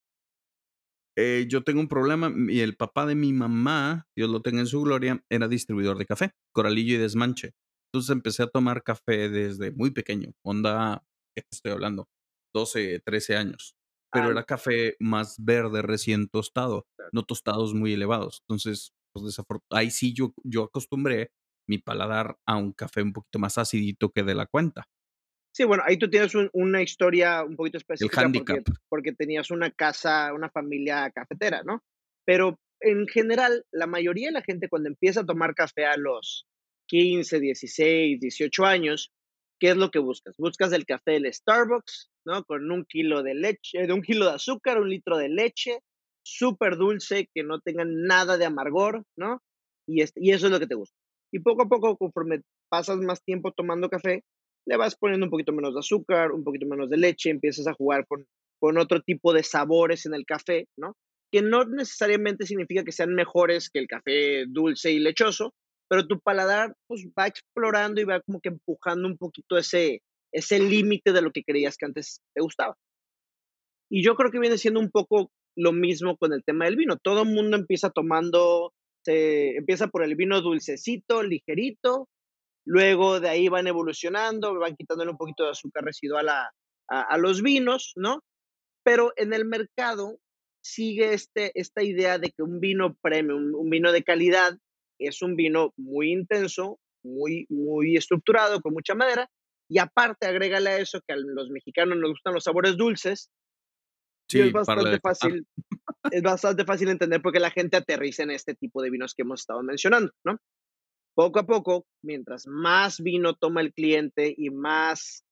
Eh, yo tengo un problema y el papá de mi mamá, Dios lo tenga en su gloria, era distribuidor de café, coralillo y desmanche. Entonces empecé a tomar café desde muy pequeño, onda, ¿qué te estoy hablando? 12, 13 años. Pero ah. era café más verde, recién tostado, no tostados muy elevados. Entonces, pues ahí sí yo, yo acostumbré mi paladar a un café un poquito más acidito que de la cuenta. Sí, bueno, ahí tú tienes una historia un poquito específica. El porque, porque, tenías una casa, una familia cafetera, ¿no? Pero en general, la mayoría de la gente cuando empieza a tomar café a los 15, 16, 18 años, ¿qué es lo que buscas? Buscas el café del Starbucks, ¿no? Con un kilo de leche, de un kilo de azúcar, un litro de leche, súper dulce, que no tenga nada de amargor, ¿no? Y, y eso es lo que te gusta. Y poco a poco, conforme pasas más tiempo tomando café, le vas poniendo un poquito menos de azúcar, un poquito menos de leche, empiezas a jugar con, con otro tipo de sabores en el café, ¿no? Que no necesariamente significa que sean mejores que el café dulce y lechoso, pero tu paladar pues, va explorando y va como que empujando un poquito ese, ese límite de lo que creías que antes te gustaba. Y yo creo que viene siendo un poco lo mismo con el tema del vino. Todo el mundo empieza tomando se empieza por el vino dulcecito, ligerito, luego de ahí van evolucionando, van quitándole un poquito de azúcar residual a, a, los vinos, ¿no? Pero en el mercado sigue este, esta idea de que un vino premium, un vino de calidad, es un vino muy intenso, muy, muy estructurado, con mucha madera, y aparte agrégale a eso que a los mexicanos nos gustan los sabores dulces, Sí, es bastante fácil, es bastante fácil entender por qué la gente aterriza en este tipo de vinos que hemos estado mencionando, ¿no? Poco a poco, mientras más vino toma el cliente y más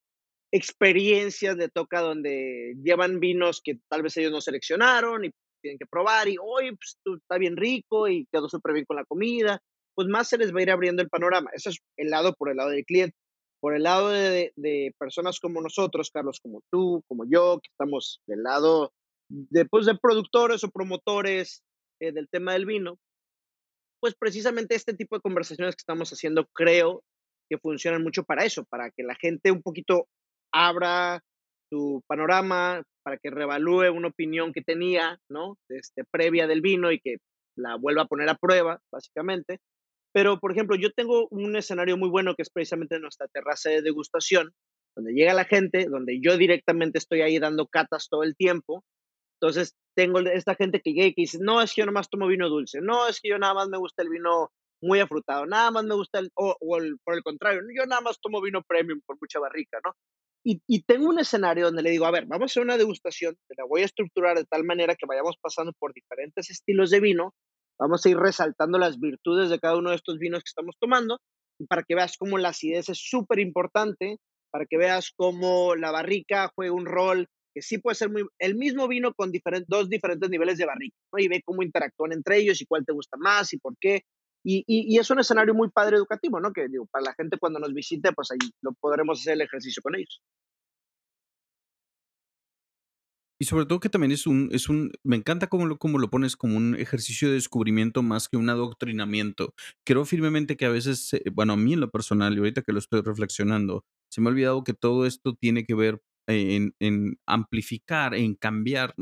experiencias le toca donde llevan vinos que tal vez ellos no seleccionaron y tienen que probar y, hoy pues, está bien rico y quedó súper bien con la comida, pues más se les va a ir abriendo el panorama. Eso es el lado por el lado del cliente. Por el lado de, personas como nosotros, Carlos, como tú, como yo, que estamos del lado de, de productores o promotores eh, del tema del vino, pues precisamente este tipo de conversaciones que estamos haciendo creo que funcionan mucho para eso, para que la gente un poquito abra su panorama, para que revalúe una opinión que tenía, ¿no? Este, previa del vino y que la vuelva a poner a prueba, básicamente. Pero, por ejemplo, yo tengo un escenario muy bueno que es precisamente nuestra terraza de degustación, donde llega la gente, donde yo directamente estoy ahí dando catas todo el tiempo. Entonces, tengo esta gente que llega y que dice, no, es que yo nada más tomo vino dulce, no, es que yo nada más me gusta el vino muy afrutado, nada más me gusta el, o, por el contrario, yo nada más tomo vino premium por mucha barrica, ¿no? Y, y, tengo un escenario donde le digo, a ver, vamos a hacer una degustación, te la voy a estructurar de tal manera que vayamos pasando por diferentes estilos de vino, vamos a ir resaltando las virtudes de cada uno de estos vinos que estamos tomando, y para que veas cómo la acidez es súper importante, para que veas cómo la barrica juega un rol que sí puede ser muy, el mismo vino con dos diferentes niveles de barrica, y ve cómo interactúan entre ellos y cuál te gusta más y por qué. Y, y, es un escenario muy padre educativo, ¿no? Que digo, para la gente cuando nos visite, pues ahí lo podremos hacer el ejercicio con ellos. Y sobre todo que también es un, es un, me encanta cómo lo, cómo lo pones como un ejercicio de descubrimiento más que un adoctrinamiento. Creo firmemente que a veces, bueno, a mí en lo personal, y ahorita que lo estoy reflexionando, se me ha olvidado que todo esto tiene que ver en, en amplificar, en cambiar,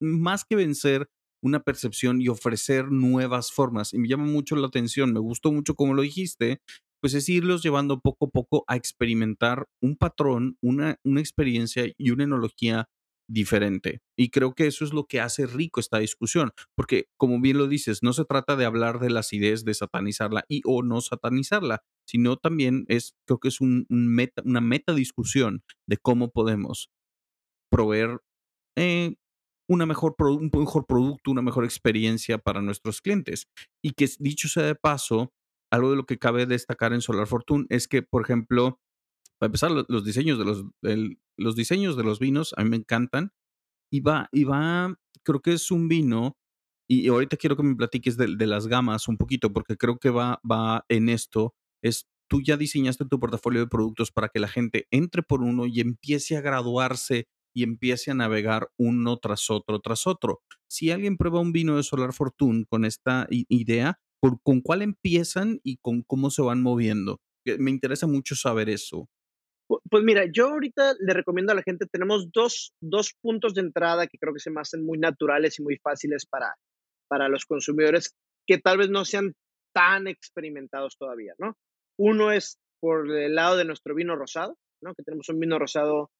más que vencer una percepción y ofrecer nuevas formas. Y me llama mucho la atención, me gustó mucho como lo dijiste, pues es irlos llevando poco a poco a experimentar un patrón, una, una experiencia y una enología diferente. Y creo que eso es lo que hace rico esta discusión, porque como bien lo dices, no se trata de hablar de las ideas, de satanizarla y o no satanizarla, sino también es, creo que es un, meta, una meta discusión de cómo podemos proveer eh, una mejor un mejor producto, una mejor experiencia para nuestros clientes. Y que dicho sea de paso, algo de lo que cabe destacar en Solar Fortune es que, por ejemplo, para empezar, los diseños de los, los diseños de los vinos a mí me encantan. Y va, y va, creo que es un vino, y ahorita quiero que me platiques de, las gamas un poquito, porque creo que va, va en esto. Es tú ya diseñaste tu portafolio de productos para que la gente entre por uno y empiece a graduarse y empiece a navegar uno tras otro, tras otro. Si alguien prueba un vino de Solar Fortune con esta idea, ¿con cuál empiezan y con cómo se van moviendo? Me interesa mucho saber eso. Pues mira, yo ahorita le recomiendo a la gente, tenemos dos, dos puntos de entrada que creo que se me hacen muy naturales y muy fáciles para, para los consumidores que tal vez no sean tan experimentados todavía, ¿no? Uno es por el lado de nuestro vino rosado, ¿no? Que tenemos un vino rosado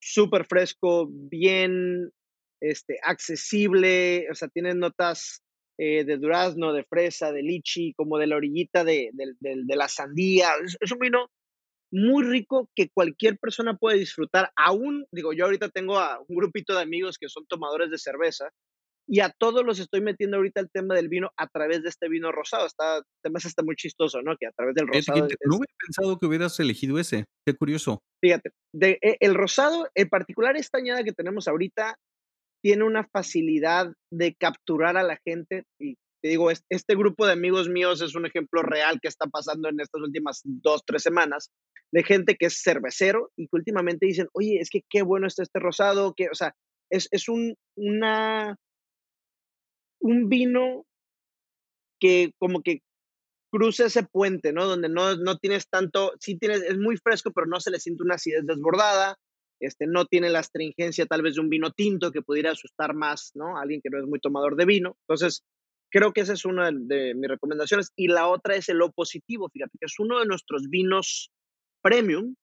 súper fresco, bien este, accesible, o sea, tiene notas eh, de durazno, de fresa, de lichi, como de la orillita de, de la sandía. es, un vino muy rico que cualquier persona puede disfrutar. Aún, digo, yo ahorita tengo a un grupito de amigos que son tomadores de cerveza y a todos los estoy metiendo ahorita el tema del vino a través de este vino rosado. Está, además está muy chistoso, ¿no? Que a través del rosado. no hubiera pensado que hubieras elegido ese. Qué curioso. Fíjate, de, e, el rosado, en particular esta añada que tenemos ahorita, tiene una facilidad de capturar a la gente y te digo, este grupo de amigos míos es un ejemplo real que está pasando en estas últimas dos, tres semanas, de gente que es cervecero y que últimamente dicen, oye, es que qué bueno está este rosado, que, o sea, es, es un, una, un vino que como que cruza ese puente, ¿no? Donde no, no tienes tanto, sí tienes, es muy fresco, pero no se le siente una acidez desbordada, este, no tiene la astringencia tal vez de un vino tinto que pudiera asustar más, ¿no? Alguien que no es muy tomador de vino. Entonces, creo que esa es una de mis recomendaciones. Y la otra es el positivo, fíjate, que es uno de nuestros vinos premium,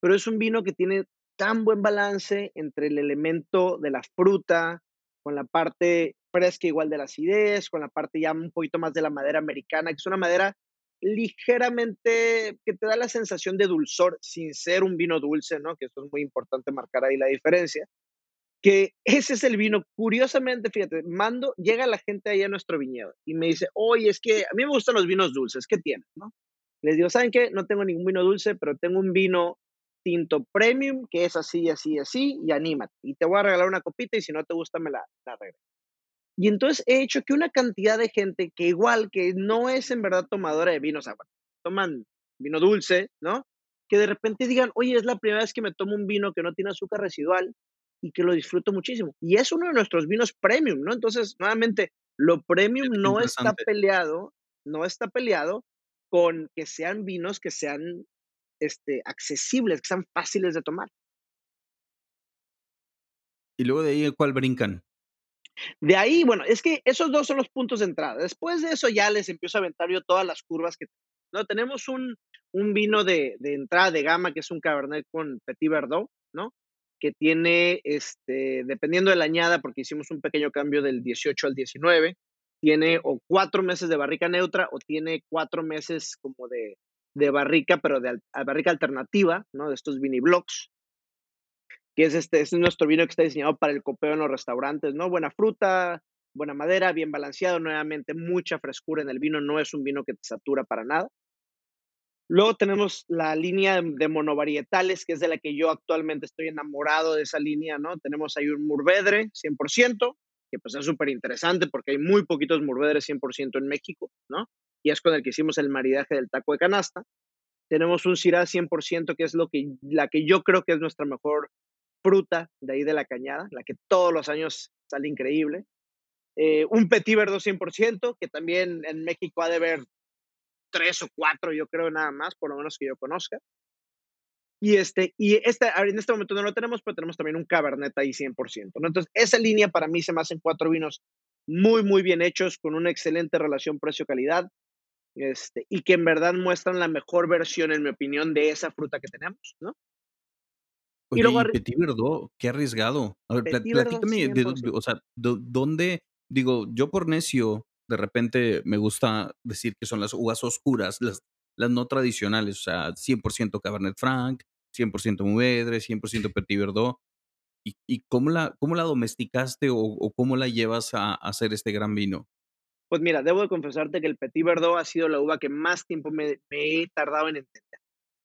pero es un vino que tiene tan buen balance entre el elemento de la fruta, con la parte fresca igual de la acidez, con la parte ya un poquito más de la madera americana, que es una madera ligeramente que te da la sensación de dulzor sin ser un vino dulce, ¿no? Que eso es muy importante marcar ahí la diferencia. Que ese es el vino, curiosamente, fíjate, mando, llega la gente ahí a nuestro viñedo y me dice, oye, es que a mí me gustan los vinos dulces, ¿qué tienes, no? Les digo, ¿saben qué? No tengo ningún vino dulce, pero tengo un vino tinto premium que es así, así, así, y anímate. Y te voy a regalar una copita y si no te gusta, me la, la regreso. Y entonces he hecho que una cantidad de gente que igual que no es en verdad tomadora de vinos, o toman vino dulce, ¿no? Que de repente digan, oye, es la primera vez que me tomo un vino que no tiene azúcar residual y que lo disfruto muchísimo. Y es uno de nuestros vinos premium, ¿no? Entonces, nuevamente, lo premium no está peleado, no está peleado con que sean vinos que sean este, accesibles, que sean fáciles de tomar. Y luego de ahí, ¿cuál brincan? De ahí, bueno, es que esos dos son los puntos de entrada. Después de eso ya les empiezo a aventar yo todas las curvas que no tenemos un, un vino de, de, entrada de gama que es un Cabernet con Petit Verdot, ¿no? Que tiene, este, dependiendo de la añada, porque hicimos un pequeño cambio del 18 al 19, tiene o cuatro meses de barrica neutra o tiene cuatro meses como de, de barrica, pero de barrica alternativa, ¿no? De estos vini blocks que es este, es nuestro vino que está diseñado para el copeo en los restaurantes, ¿no? Buena fruta, buena madera, bien balanceado, nuevamente mucha frescura en el vino, no es un vino que te satura para nada. Luego tenemos la línea de monovarietales, que es de la que yo actualmente estoy enamorado de esa línea, ¿no? Tenemos ahí un Murvedre 100%, que pues es súper interesante porque hay muy poquitos Murvedres 100% en México, ¿no? Y es con el que hicimos el maridaje del taco de canasta. Tenemos un Syrah 100%, que es lo que, la que yo creo que es nuestra mejor fruta de ahí de la cañada, la que todos los años sale increíble. Eh, un Petit Verdot 100%, que también en México ha de haber tres o cuatro, yo creo, nada más, por lo menos que yo conozca. Y, este, y este, en este momento no lo tenemos, pero tenemos también un Cabernet ahí 100%. ¿no? Entonces, esa línea para mí se me hacen cuatro vinos muy, muy bien hechos, con una excelente relación precio-calidad, este, y que en verdad muestran la mejor versión, en mi opinión, de esa fruta que tenemos, ¿no? Oye, y Petit Verdot, qué arriesgado. A ver, platícame, de, o sea, ¿dónde? Digo, yo por necio, de repente me gusta decir que son las uvas oscuras, las, las no tradicionales, o sea, 100% Cabernet Franc, 100% Mourvedre, 100% Petit Verdot. ¿Y, y cómo, la, cómo la domesticaste o, o cómo la llevas a, a, hacer este gran vino? Pues mira, debo de confesarte que el Petit Verdot ha sido la uva que más tiempo me, me he tardado en entender.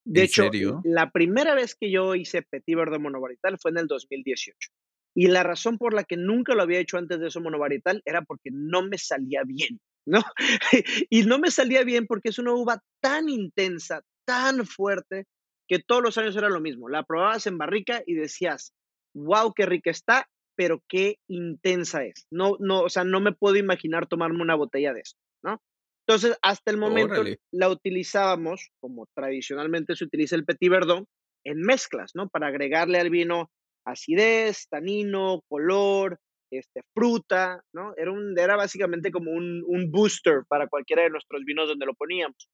De hecho, la primera vez que yo hice Petit Verdot monovarital fue en el 2018. Y la razón por la que nunca lo había hecho antes de eso monovarital era porque no me salía bien, ¿no? *laughs* y no me salía bien porque es una uva tan intensa, tan fuerte, que todos los años era lo mismo. La probabas en barrica y decías, wow, qué rica está, pero qué intensa es. No, no, o sea, no me puedo imaginar tomarme una botella de eso, ¿no? Entonces, hasta el momento la utilizábamos, como tradicionalmente se utiliza el Petit Verdot, en mezclas, ¿no? Para agregarle al vino acidez, tanino, color, este, fruta, ¿no? Era, un, era básicamente como un, booster para cualquiera de nuestros vinos donde lo poníamos.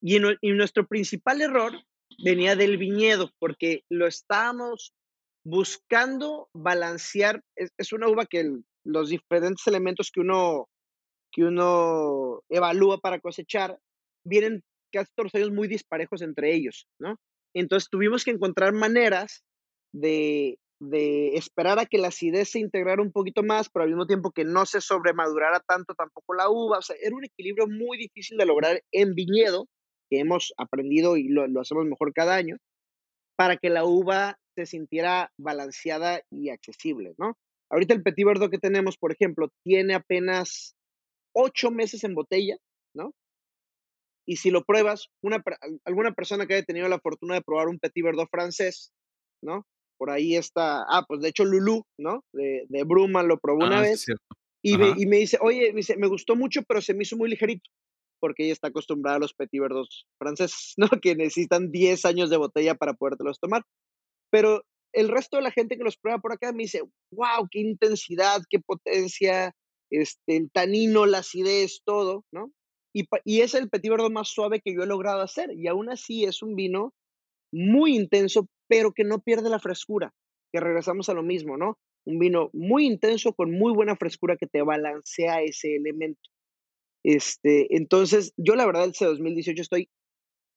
Y, y nuestro principal error venía del viñedo, porque lo estábamos buscando balancear. Es, es una uva que los diferentes elementos que uno que uno evalúa para cosechar, vienen casi todos los muy disparejos entre ellos, ¿no? Entonces tuvimos que encontrar maneras de, de esperar a que la acidez se integrara un poquito más, pero al mismo tiempo que no se sobremadurara tanto tampoco la uva. O sea, era un equilibrio muy difícil de lograr en viñedo, que hemos aprendido y lo, lo hacemos mejor cada año, para que la uva se sintiera balanceada y accesible, ¿no? Ahorita el Petit Verdot que tenemos, por ejemplo, tiene apenas ocho meses en botella, ¿no? Y si lo pruebas, una, alguna persona que haya tenido la fortuna de probar un Petit Verdot francés, ¿no? Por ahí está, ah, pues de hecho Lulu, ¿no? De, de Bruma lo probó una ah, vez. Y me, y me, dice, oye, me, dice, me gustó mucho, pero se me hizo muy ligerito, porque ella está acostumbrada a los Petit Verdots franceses, *laughs* ¿no? Que necesitan 10 años de botella para podértelos tomar. Pero el resto de la gente que los prueba por acá me dice, wow, qué intensidad, qué potencia, este, el tanino, la acidez, todo, ¿no? Y, y es el Petit Verdot más suave que yo he logrado hacer. Y aún así es un vino muy intenso, pero que no pierde la frescura, que regresamos a lo mismo, ¿no? Un vino muy intenso con muy buena frescura que te balancea ese elemento. Este, entonces, yo la verdad, ese 2018 estoy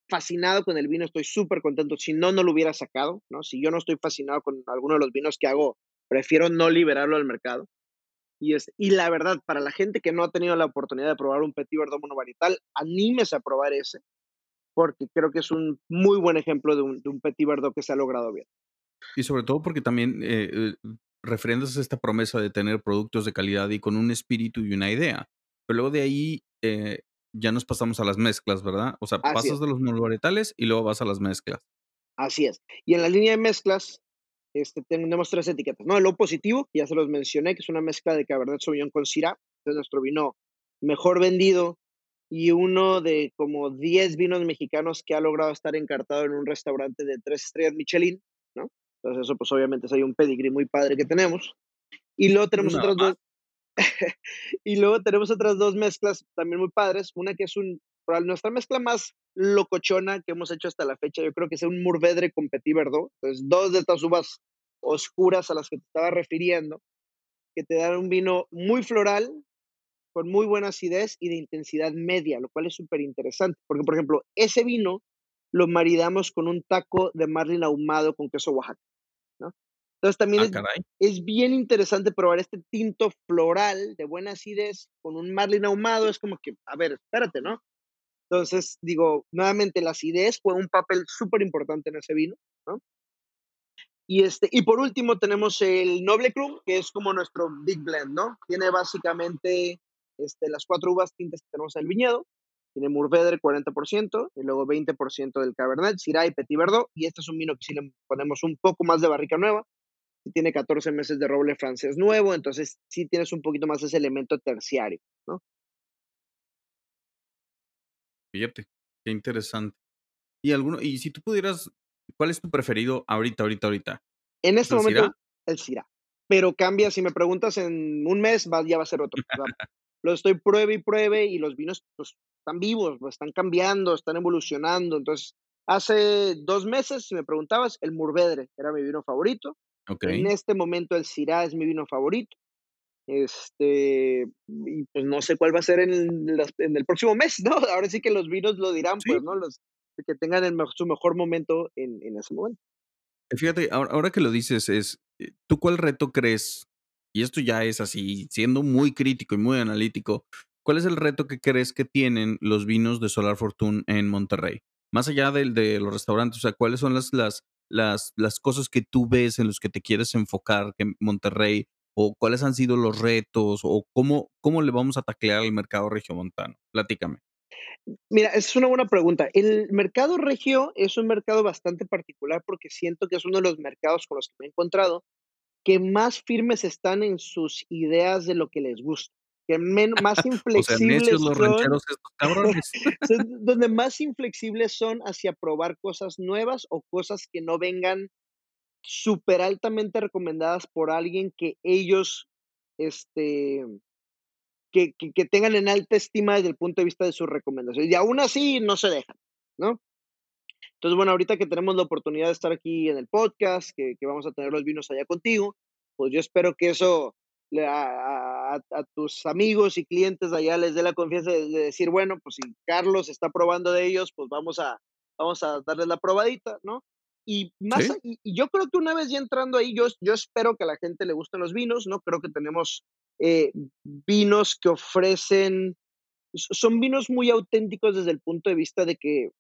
fascinado con el vino, estoy súper contento. Si no, no lo hubiera sacado, ¿no? Si yo no estoy fascinado con alguno de los vinos que hago, prefiero no liberarlo al mercado. Y, es, y la verdad, para la gente que no ha tenido la oportunidad de probar un Petit Verdot monovarital, anímese a probar ese, porque creo que es un muy buen ejemplo de un, de un Petit Verdot que se ha logrado bien. Y sobre todo porque también eh, eh, refiriéndose a esta promesa de tener productos de calidad y con un espíritu y una idea. Pero luego de ahí eh, ya nos pasamos a las mezclas, ¿verdad? O sea, Así pasas es. de los monovarietales y luego vas a las mezclas. Así es. Y en la línea de mezclas, este, tenemos tres etiquetas, ¿no? El O positivo, que ya se los mencioné, que es una mezcla de Cabernet Sauvignon con Syrah, es nuestro vino mejor vendido y uno de como 10 vinos mexicanos que ha logrado estar encartado en un restaurante de tres estrellas Michelin, ¿no? Entonces eso pues obviamente es ahí un pedigrí muy padre que tenemos. Y luego tenemos Nada otras dos, *laughs* y luego tenemos otras dos mezclas también muy padres. Una que es un, nuestra mezcla más locochona que hemos hecho hasta la fecha, yo creo que es un Mourvedre con Petit Verdot. Entonces, dos de estas uvas oscuras a las que te estaba refiriendo, que te dan un vino muy floral, con muy buena acidez y de intensidad media, lo cual es súper interesante. Porque, por ejemplo, ese vino lo maridamos con un taco de marlin ahumado con queso Oaxaca, ¿no? Entonces también Ah, es es bien interesante probar este tinto floral de buena acidez con un marlin ahumado. Es como que, a ver, espérate, ¿no? Entonces, digo, nuevamente la acidez fue un papel súper importante en ese vino, ¿no? Y, este, y por último tenemos el Noble Cru, que es como nuestro Big Blend, ¿no? Tiene básicamente este, las cuatro uvas tintas que tenemos en el viñedo. Tiene Mourvedre 40%, y luego 20% del Cabernet, Syrah y Petit Verdot. Y este es un vino que sí le ponemos un poco más de barrica nueva. Tiene 14 meses de roble francés nuevo, entonces sí tienes un poquito más ese elemento terciario, ¿no? Fíjate, qué interesante. Y alguno, y si tú pudieras, ¿cuál es tu preferido ahorita, ahorita, ahorita? En ¿Es este el momento, Syrah? el Syrah. Pero cambia, si me preguntas en un mes, va, ya va a ser otro. Lo estoy pruebe y pruebe y los vinos pues, están vivos, pues, están cambiando, están evolucionando. Entonces, hace dos meses, si me preguntabas, el Mourvedre era mi vino favorito. Ok. En este momento, el Syrah es mi vino favorito. Este, y pues no sé cuál va a ser en, las- en el próximo mes, *laughs* ¿no? Ahora sí que los vinos lo dirán, Sí. pues, ¿no? Los que tengan el su mejor momento en, en ese momento. Fíjate, ahora, ahora que lo dices, es, eh, ¿tú cuál reto crees? Y esto ya es así, siendo muy crítico y muy analítico, ¿cuál es el reto que crees que tienen los vinos de Solar Fortune en Monterrey? Más allá del de los restaurantes, o sea, ¿cuáles son las, las, las, las cosas que tú ves en los que te quieres enfocar en Monterrey? ¿O cuáles han sido los retos? ¿O cómo, cómo le vamos a taclear al mercado regiomontano? Platícame. Mira, es una buena pregunta. El mercado regio es un mercado bastante particular porque siento que es uno de los mercados con los que me he encontrado que más firmes están en sus ideas de lo que les gusta, que más *laughs* O sea, necios inflexibles los son, rancheros estos cabrones. *laughs* son donde más inflexibles son hacia probar cosas nuevas o cosas que no vengan súper altamente recomendadas por alguien que ellos, este, que, que, que tengan en alta estima desde el punto de vista de sus recomendaciones. Y aún así no se dejan, ¿no? Entonces, bueno, ahorita que tenemos la oportunidad de estar aquí en el podcast, que, que vamos a tener los vinos allá contigo, pues yo espero que eso le- a, a- a tus amigos y clientes de allá les dé la confianza de, de decir, bueno, pues si Carlos está probando de ellos, pues vamos a, vamos a darles la probadita, ¿no? Y, más, ¿Sí? a- y, y yo creo que una vez ya entrando ahí, yo, yo espero que a la gente le gusten los vinos, ¿no? Creo que tenemos eh, vinos que ofrecen, son vinos muy auténticos desde el punto de vista de que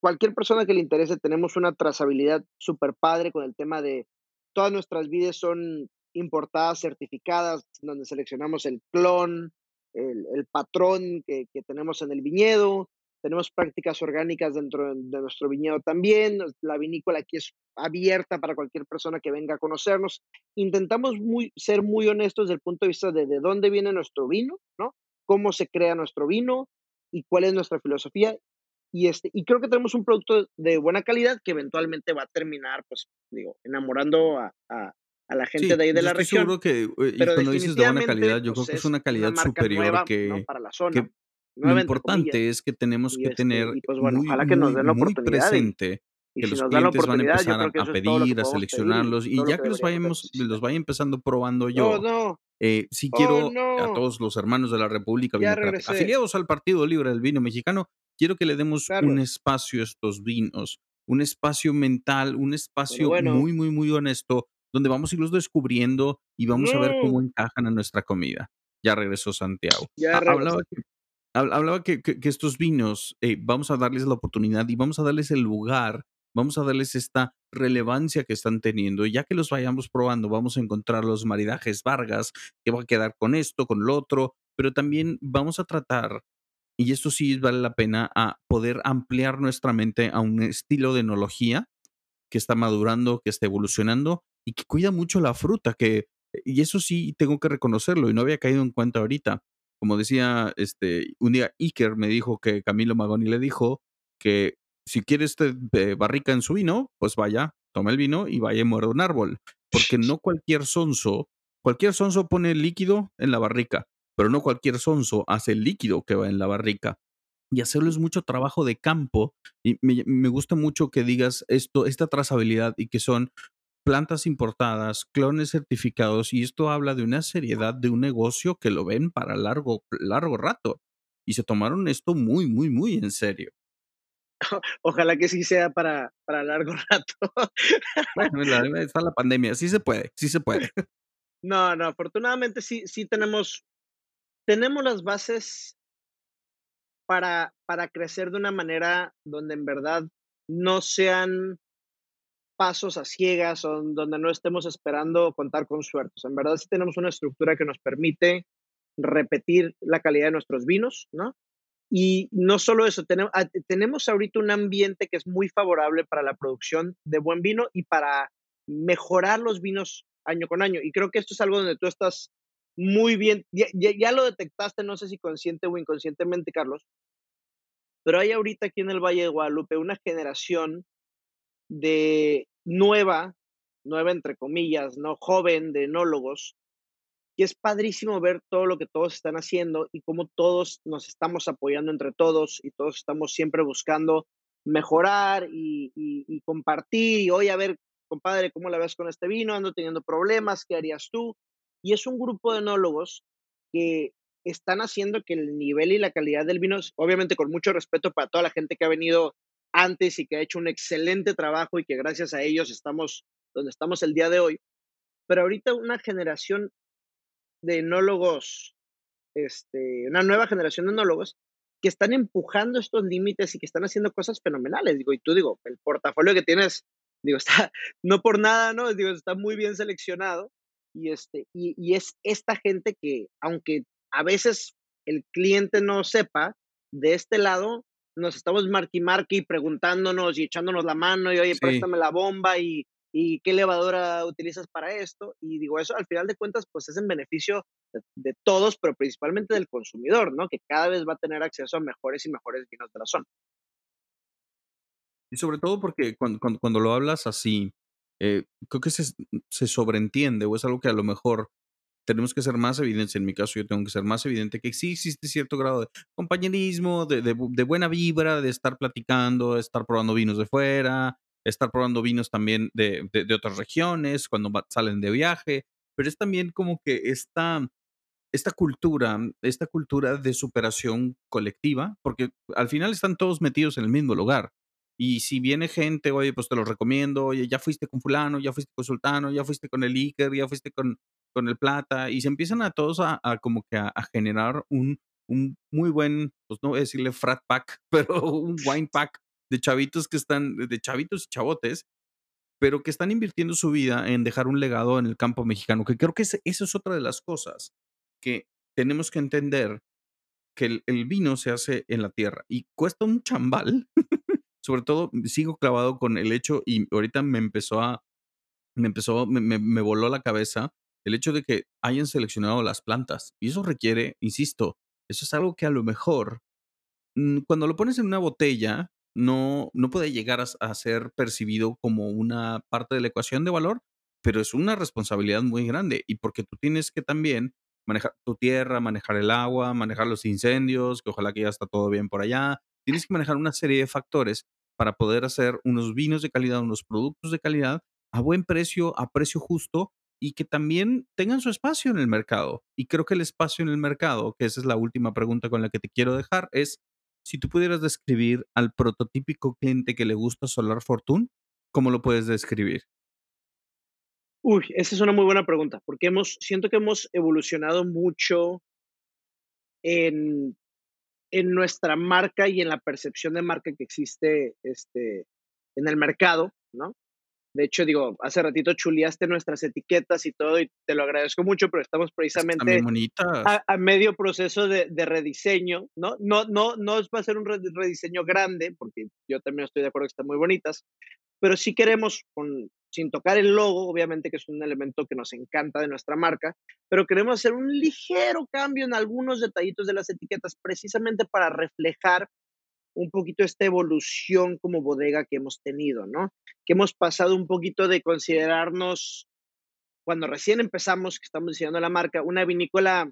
cualquier persona que le interese, tenemos una trazabilidad súper padre con el tema de todas nuestras vides son importadas, certificadas, donde seleccionamos el clon, el, patrón que, tenemos en el viñedo, tenemos prácticas orgánicas dentro de nuestro viñedo también, la vinícola aquí es abierta para cualquier persona que venga a conocernos. Intentamos ser muy honestos desde el punto de vista de, de dónde viene nuestro vino, ¿no? Cómo se crea nuestro vino y cuál es nuestra filosofía y, este, y creo que tenemos un producto de buena calidad que eventualmente va a terminar, pues, digo, enamorando a, a, a la gente Sí, de ahí de yo la estoy región. seguro que, Pero cuando dices de buena calidad, yo creo pues, que es una calidad superior nueva, ¿no? que Para la zona, que lo comillas. importante es que tenemos Y, que este, tener y pues bueno, muy, ojalá que nos muy, den la muy oportunidad y presente y que si los clientes van a empezar creo a pedir, a podemos pedir y seleccionarlos, y ya que que los vayamos los vaya empezando probando ¡Oh, yo, no! Eh, sí ¡Oh, quiero a todos los hermanos de la República afiliados al Partido Libre del Vino Mexicano, quiero que le demos un espacio a estos vinos, un espacio mental, un espacio bueno. muy, muy, muy honesto, donde vamos a irlos descubriendo y vamos a ver cómo ¡No! encajan en nuestra comida. Ya regresó Santiago. Ya Ha hablaba regresé. que hab hablaba que que que estos vinos, eh, vamos a darles la oportunidad y vamos a darles el lugar, vamos a darles esta relevancia que están teniendo, ya que los vayamos probando, vamos a encontrar los maridajes Vargas, que va a quedar con esto, con lo otro, pero también vamos a tratar, y esto sí vale la pena, a poder ampliar nuestra mente a un estilo de enología que está madurando, que está evolucionando y que cuida mucho la fruta, que y eso sí tengo que reconocerlo, y no había caído en cuenta ahorita. Como decía, este, un día Iker me dijo que Camilo Magoni le dijo que si quiere usted, eh, barrica en su vino, pues vaya, tome el vino y vaya y muerda un árbol, porque no cualquier sonso cualquier sonso pone líquido en la barrica, pero no cualquier sonso hace el líquido que va en la barrica. Y hacerlo es mucho trabajo de campo, y me me gusta mucho que digas esto, esta trazabilidad y que son plantas importadas, clones certificados, y esto habla de una seriedad de un negocio que lo ven para largo largo rato, y se tomaron esto muy, muy, muy en serio. Ojalá que sí sea para para largo *laughs* rato. Bueno, está la pandemia, sí se puede, sí se puede. *laughs* No, no, afortunadamente sí sí tenemos tenemos las bases para para crecer de una manera donde en verdad no sean pasos a ciegas, o donde no estemos esperando contar con sea, en verdad sí tenemos una estructura que nos permite repetir la calidad de nuestros vinos, ¿no? Y no solo eso, tenemos ah, tenemos ahorita un ambiente que es muy favorable para la producción de buen vino y para mejorar los vinos año con año. Y creo que esto es algo donde tú estás muy bien, ya ya lo detectaste, no sé si consciente o inconscientemente, Carlos. Pero hay ahorita aquí en el Valle de Guadalupe una generación de nueva, nueva entre comillas, ¿no? Joven de enólogos, y es padrísimo ver todo lo que todos están haciendo y cómo todos nos estamos apoyando entre todos y todos estamos siempre buscando mejorar y y y compartir, y oye, a ver, compadre, ¿cómo la ves con este vino? Ando teniendo problemas, ¿qué harías tú? Y es un grupo de enólogos que están haciendo que el nivel y la calidad del vino, obviamente con mucho respeto para toda la gente que ha venido antes y que ha hecho un excelente trabajo y que gracias a ellos estamos donde estamos el día de hoy. Pero ahorita una generación de enólogos, este, una nueva generación de enólogos que están empujando estos límites y que están haciendo cosas fenomenales. Digo, y tú digo, el portafolio que tienes, digo, *laughs* está no por nada, ¿no? Digo, está muy bien seleccionado y, este, y y es esta gente que, aunque a veces el cliente no sepa, de este lado nos estamos marque y preguntándonos y echándonos la mano y: "Oye, Sí. préstame la bomba y y ¿qué levadura utilizas para esto?". Y digo, eso al final de cuentas, pues es en beneficio de todos, pero principalmente del consumidor, ¿no? Que cada vez va a tener acceso a mejores y mejores vinos de la zona. Y sobre todo porque cuan cuan cuando lo hablas así, eh, creo que se se sobreentiende, o es algo que a lo mejor tenemos que ser más evidentes. En mi caso, yo tengo que ser más evidente que sí existe cierto grado de compañerismo, de de buena vibra, de estar platicando, de estar probando vinos de fuera, estar probando vinos también de de otras regiones cuando salen de viaje, pero es también como que esta esta cultura esta cultura de superación colectiva, porque al final están todos metidos en el mismo lugar. Y si viene gente, oye, pues te lo recomiendo, oye, ya fuiste con fulano, ya fuiste con sultano, ya fuiste con el Iker, ya fuiste con con el plata, y se empiezan a todos a como que a generar un un muy buen, pues, no voy a decirle frat pack, *laughs* pero un wine pack de chavitos que están de chavitos y chavotes, pero que están invirtiendo su vida en dejar un legado en el campo mexicano, que creo que eso es otra de las cosas que tenemos que entender, que el el vino se hace en la tierra y cuesta un chambal, *laughs* sobre todo sigo clavado con el hecho, y ahorita me empezó a me empezó me me me voló la cabeza el hecho de que hayan seleccionado las plantas, y eso requiere, insisto, eso es algo que a lo mejor, mm, cuando lo pones en una botella, no no puede llegar a a ser percibido como una parte de la ecuación de valor, pero es una responsabilidad muy grande y porque tú tienes que también manejar tu tierra, manejar el agua, manejar los incendios, que ojalá que ya está todo bien por allá. Tienes que manejar una serie de factores para poder hacer unos vinos de calidad, unos productos de calidad a buen precio, a precio justo y que también tengan su espacio en el mercado. Y creo que el espacio en el mercado, que esa es la última pregunta con la que te quiero dejar, es si tú pudieras describir al prototípico cliente que le gusta Solar Fortune, ¿cómo lo puedes describir? Uy, esa es una muy buena pregunta, porque hemos, siento que hemos evolucionado mucho en, en nuestra marca y en la percepción de marca que existe este, en el mercado, ¿no? De hecho, digo, hace ratito chuleaste nuestras etiquetas y todo, y te lo agradezco mucho, pero estamos precisamente a, a, medio proceso de, de, rediseño, ¿no? No, no, no va a ser un rediseño grande, porque yo también estoy de acuerdo que están muy bonitas, pero sí queremos, con, sin tocar el logo, obviamente que es un elemento que nos encanta de nuestra marca, pero queremos hacer un ligero cambio en algunos detallitos de las etiquetas, precisamente para reflejar un poquito esta evolución como bodega que hemos tenido, ¿no? Que hemos pasado un poquito de considerarnos, cuando recién empezamos, que estamos diseñando la marca, una vinícola,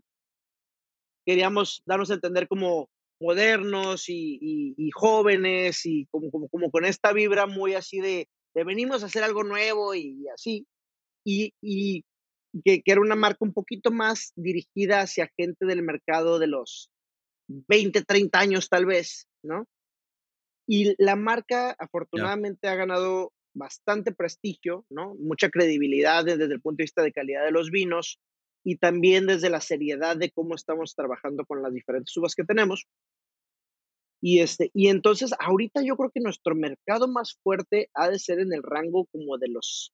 queríamos darnos a entender como modernos y, jóvenes y como, como, como, con esta vibra muy así de, de venimos a hacer algo nuevo y, así. Y, y que, que, era una marca un poquito más dirigida hacia gente del mercado de los 20, 30 años tal vez, ¿no? Y la marca afortunadamente ha ganado bastante prestigio, ¿no? Mucha credibilidad desde el punto de vista de calidad de los vinos y también desde la seriedad de cómo estamos trabajando con las diferentes uvas que tenemos. Y, este, y entonces ahorita yo creo que nuestro mercado más fuerte ha de ser en el rango como de los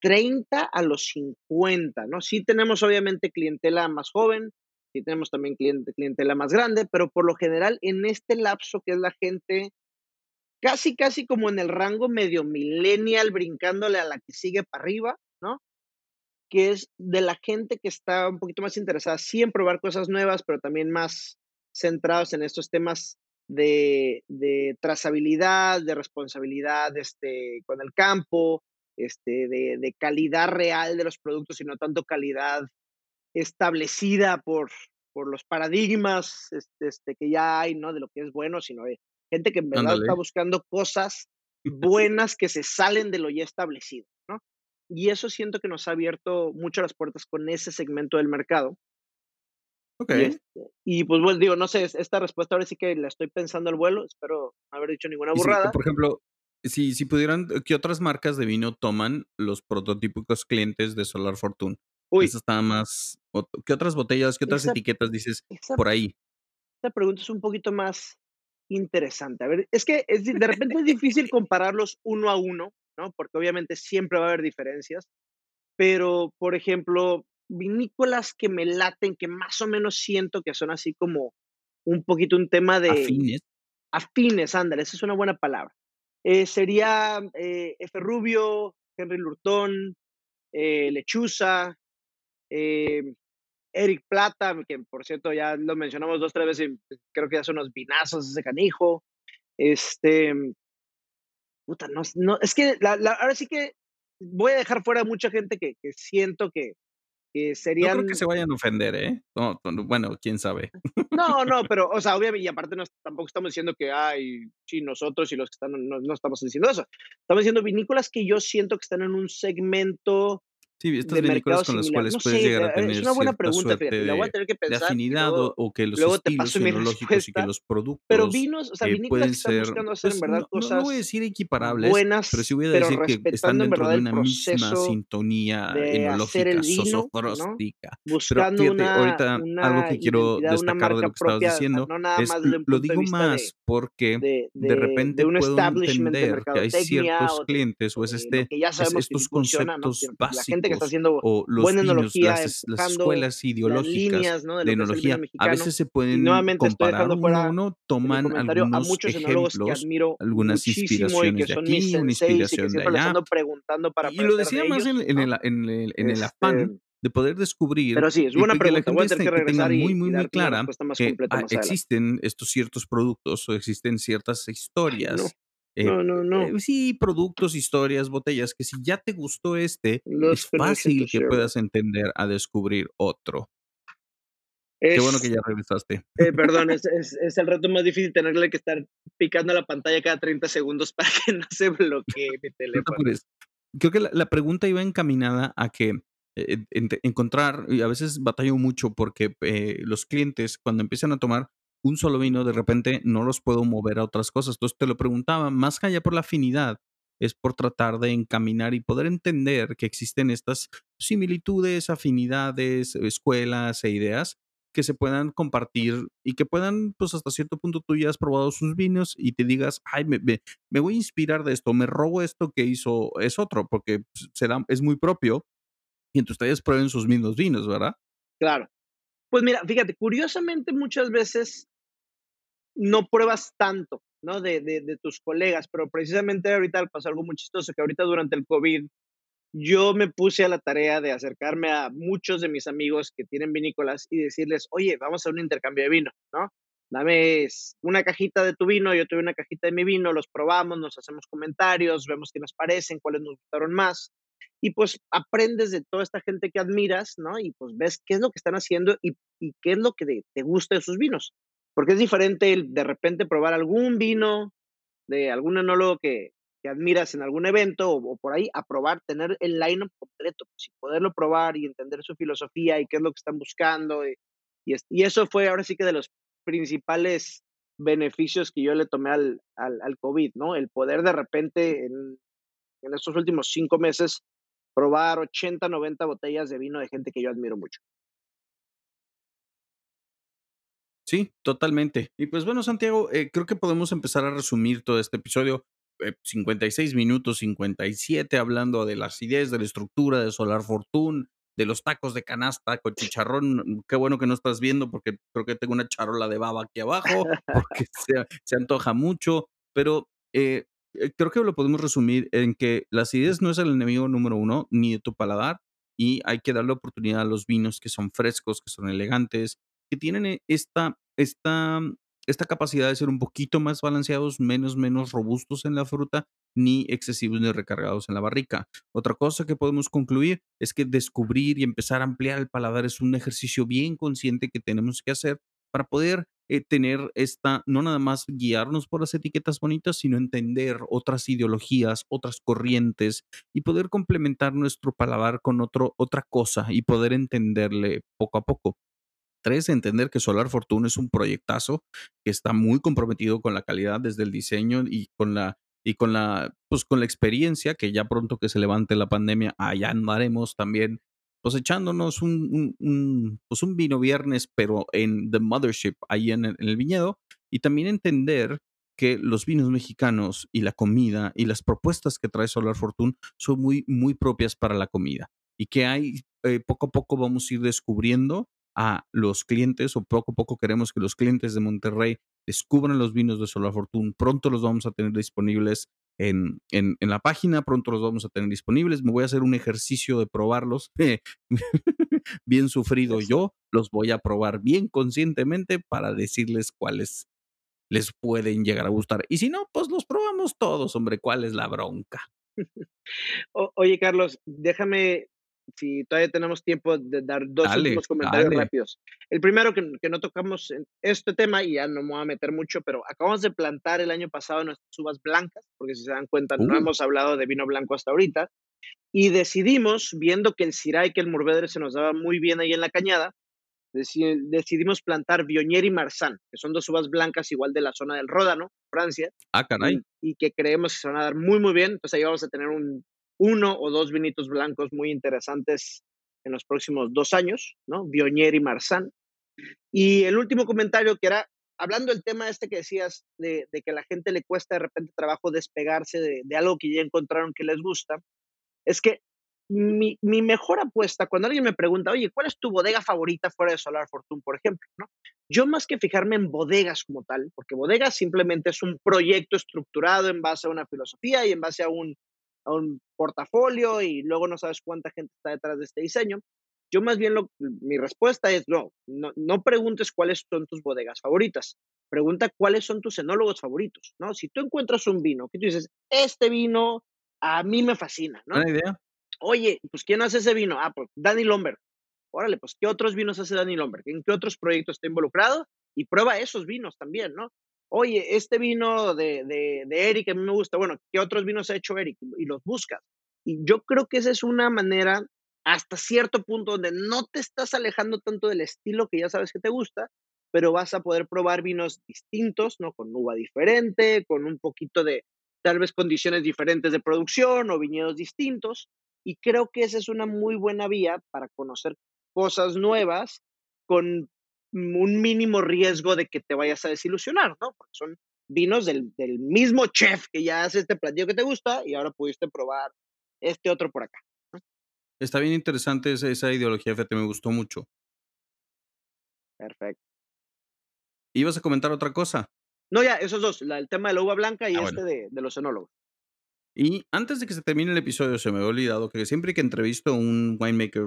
30 a los 50, ¿no? Sí tenemos obviamente clientela más joven, sí tenemos también cliente, clientela más grande, pero por lo general en este lapso que es la gente casi, casi como en el rango medio millennial, brincándole a la que sigue para arriba, ¿no? Que es de la gente que está un poquito más interesada sí en probar cosas nuevas, pero también más centrados en estos temas de, de trazabilidad, de responsabilidad este, con el campo, este, de, calidad real de los productos y no tanto calidad establecida por, por los paradigmas este, este, que ya hay, ¿no? De lo que es bueno, sino de gente que en verdad está buscando cosas *laughs* buenas que se salen de lo ya establecido, ¿no? Y eso siento que nos ha abierto mucho las puertas con ese segmento del mercado. Ok. Y, este, y pues bueno, digo, no sé, esta respuesta ahora sí que la estoy pensando al vuelo, espero no haber dicho ninguna burrada. Por ejemplo, si, si pudieran, ¿qué otras marcas de vino toman los prototípicos clientes de Solar Fortune? Uy. Eso está más. ¿Qué otras botellas, qué otras esa, etiquetas dices esa, por ahí? Esta pregunta es un poquito más interesante. A ver, es que es, de repente es difícil *laughs* compararlos uno a uno, ¿no? Porque obviamente siempre va a haber diferencias. Pero, por ejemplo, vinícolas que me laten, que más o menos siento que son así como un poquito un tema de... Afines. Afines, ándale, esa es una buena palabra. Eh, sería eh, F. Rubio, Henry Lurtón, eh, Lechuza, eh, Eric Plata, que por cierto ya lo mencionamos dos, tres veces y creo que ya son unos vinazos ese canijo. Este, puta, no, no es que la, la, ahora sí que voy a dejar fuera a mucha gente que, que siento que, que serían... No creo que se vayan a ofender, ¿eh? No, bueno, quién sabe. No, no, *laughs* pero, o sea, obviamente, y aparte no, tampoco estamos diciendo que, ay, sí, nosotros y los que están, no, no estamos diciendo eso. Estamos diciendo vinícolas que yo siento que están en un segmento Sí, estas vinícolas con las cuales no puedes sé, llegar a tener es una buena pregunta, fíjate, la voy a de, tener que pensar afinidad luego, o, que los estilos *laughs* enológicos y que los Pero productos vinos, o sea, eh, vinícolas pueden ser, buscando hacer en pues verdad no, cosas no voy a decir equiparables, buenas, pero sí voy a pero decir que están dentro de una misma sintonía enológica, vino, ¿no? sosofróstica. Pero fíjate, una, ahorita algo una que quiero destacar de lo que estabas diciendo es, lo digo más porque de, repente puedo entender que hay ciertos clientes o es este, estos conceptos Sino que está haciendo o los buena vinos, enología, las, escuelas las ideológicas líneas, ¿no? De enología, a veces se pueden comparar uno a uno, toman a algunos muchos enólogos que ejemplos, admiro algunas inspiraciones de aquí, una inspiración de allá, ando preguntando para y lo decía de más en, ellos, en ¿no? el, en el, en el Este, afán de poder descubrir pero sí, es buena la pregunta. Voy a gente tener que que tenga muy, muy, muy clara que ah, existen estos ciertos productos o existen ciertas no. Eh, No, no, no. eh, sí, productos, historias, botellas, que si ya te gustó este, Los es fácil que share. puedas entender a descubrir otro. Qué bueno que ya regresaste. eh, perdón, *laughs* es es es el reto más difícil tenerle que estar picando la pantalla cada 30 segundos *laughs* para que no se bloquee mi No te teléfono. Creo que la la pregunta iba encaminada a que, eh, encontrar y a veces batallo mucho porque, eh, los clientes, cuando empiezan a tomar un solo vino, de repente no los puedo mover a otras cosas. Entonces, te lo preguntaba, más que allá por la afinidad, es por tratar de encaminar y poder entender que existen estas similitudes, afinidades, escuelas e ideas que se puedan compartir y que puedan, pues, hasta cierto punto tú ya has probado sus vinos y te digas: "Ay, me voy a inspirar de esto, me robo esto que hizo es otro", porque, pues, se da es muy propio, y entre ustedes prueben sus mismos vinos, ¿verdad? Claro. Pues mira, fíjate, curiosamente muchas veces no pruebas tanto, ¿no? De tus colegas, pero precisamente ahorita pasó algo muy chistoso, que ahorita durante el COVID, yo me puse a la tarea de acercarme a muchos de mis amigos que tienen vinícolas y decirles: "Oye, vamos a un intercambio de vino, ¿no? Dame una cajita de tu vino, yo doy una cajita de mi vino, los probamos, nos hacemos comentarios, vemos qué nos parecen, cuáles nos gustaron más". Y, pues, aprendes de toda esta gente que admiras, ¿no? Y, pues, ves qué es lo que están haciendo y y qué es lo que te gusta de sus vinos. Porque es diferente el de repente probar algún vino de algún enólogo que que admiras en algún evento o por ahí, a probar, tener el line-up completo, pues, poderlo probar y entender su filosofía y qué es lo que están buscando, y y es y eso fue ahora sí que de los principales beneficios que yo le tomé al al al COVID, ¿no? El poder de repente en estos últimos 5 meses probar 80, 90 botellas de vino de gente que yo admiro mucho. Sí, totalmente. Y, pues, bueno, Santiago, eh, creo que podemos empezar a resumir todo este episodio, eh, 56 minutos, 57, hablando de la acidez, de la estructura de Solar Fortune, de los tacos de canasta con chicharrón. Qué bueno que no estás viendo, porque creo que tengo una charola de baba aquí abajo, *laughs* porque se se antoja mucho, pero, eh eh, creo que lo podemos resumir en que la acidez no es el enemigo número 1, ni de tu paladar, y hay que darle oportunidad a los vinos que son frescos, que son elegantes, que tienen, eh, esta esta esta capacidad de ser un poquito más balanceados, menos menos robustos en la fruta, ni excesivos ni recargados en la barrica. Otra cosa que podemos concluir es que descubrir y empezar a ampliar el paladar es un ejercicio bien consciente que tenemos que hacer para poder, eh, tener esta no nada más guiarnos por las etiquetas bonitas, sino entender otras ideologías, otras corrientes y poder complementar nuestro paladar con otro otra cosa y poder entenderle poco a poco. 3, entender que Solar Fortune es un proyectazo que está muy comprometido con la calidad desde el diseño y con la y con la, pues, con la experiencia, que ya pronto que se levante la pandemia, allá andaremos también, pues, un pues, un vino viernes, pero en The Mothership, ahí en el en el viñedo. Y también entender que los vinos mexicanos y la comida y las propuestas que trae Solar Fortune son muy muy propias para la comida, y que hay, eh, poco a poco vamos a ir descubriendo a los clientes, o poco a poco queremos que los clientes de Monterrey descubran los vinos de Solar Fortune. Pronto los vamos a tener disponibles en en en la página, pronto los vamos a tener disponibles. Me voy a hacer un ejercicio de probarlos, *laughs* bien sufrido yo, los voy a probar bien conscientemente para decirles cuáles les pueden llegar a gustar. Y si no, pues, los probamos todos, hombre, ¿cuál es la bronca? *laughs* O oye, Carlos, déjame, si todavía tenemos tiempo, de dar 2 Dale, últimos comentarios dale. rápidos. El primero que que no tocamos en este tema, y ya no me voy a meter mucho, pero acabamos de plantar el año pasado nuestras uvas blancas, porque si se dan cuenta, no Uh. hemos hablado de vino blanco hasta ahorita, y decidimos, viendo que el Syrah y que el Mourvèdre se nos daba muy bien ahí en la cañada, deci decidimos plantar Viognier y Marsanne, que son 2 uvas blancas igual de la zona del Ródano, Francia, Ah, caray. y y que creemos que se van a dar muy, muy bien. Entonces, ahí vamos a tener un 1 o 2 vinitos blancos muy interesantes en los próximos 2 años, ¿no? Viognier y Marsanne. Y el último comentario que era, hablando del tema este que decías de que a la gente le cuesta de repente trabajo despegarse de de algo que ya encontraron que les gusta, es que mi mi mejor apuesta, cuando alguien me pregunta: "Oye, ¿cuál es tu bodega favorita fuera de Solar Fortune?", por ejemplo, ¿no? Yo más que fijarme en bodegas como tal, porque bodegas simplemente es un proyecto estructurado en base a una filosofía y en base a un a un portafolio, y luego no sabes cuánta gente está detrás de este diseño. Yo más bien lo mi respuesta es no, no no preguntes cuáles son tus bodegas favoritas. pregunta cuáles son tus enólogos favoritos, ¿no? Si tú encuentras un vino que tú dices, este vino a mí me fascina, ¿no? Buena idea. Oye, pues ¿quién hace ese vino? Ah, pues Danny Lomberg. Órale, pues ¿qué otros vinos hace Danny Lomberg? ¿En qué otros proyectos está involucrado? Y prueba esos vinos también, ¿no? Oye, este vino de, de, de Eric a mí me gusta. Bueno, ¿qué otros vinos ha hecho Eric? Y los buscas. Y yo creo que esa es una manera hasta cierto punto donde no te estás alejando tanto del estilo que ya sabes que te gusta, pero vas a poder probar vinos distintos, ¿no? Con uva diferente, con un poquito de, tal vez, condiciones diferentes de producción o viñedos distintos. Y creo que esa es una muy buena vía para conocer cosas nuevas con un mínimo riesgo de que te vayas a desilusionar, ¿no? Porque son vinos del, del mismo chef que ya hace este platillo que te gusta y ahora pudiste probar este otro por acá. ¿no? Está bien interesante esa, esa ideología, fíjate, me gustó mucho. Perfecto. ¿Ibas a comentar otra cosa? No, ya, esos dos, la, el tema de la uva blanca y Ah, este bueno. de, de los enólogos. Y antes de que se termine el episodio, se me había olvidado que siempre que entrevisto a un winemaker,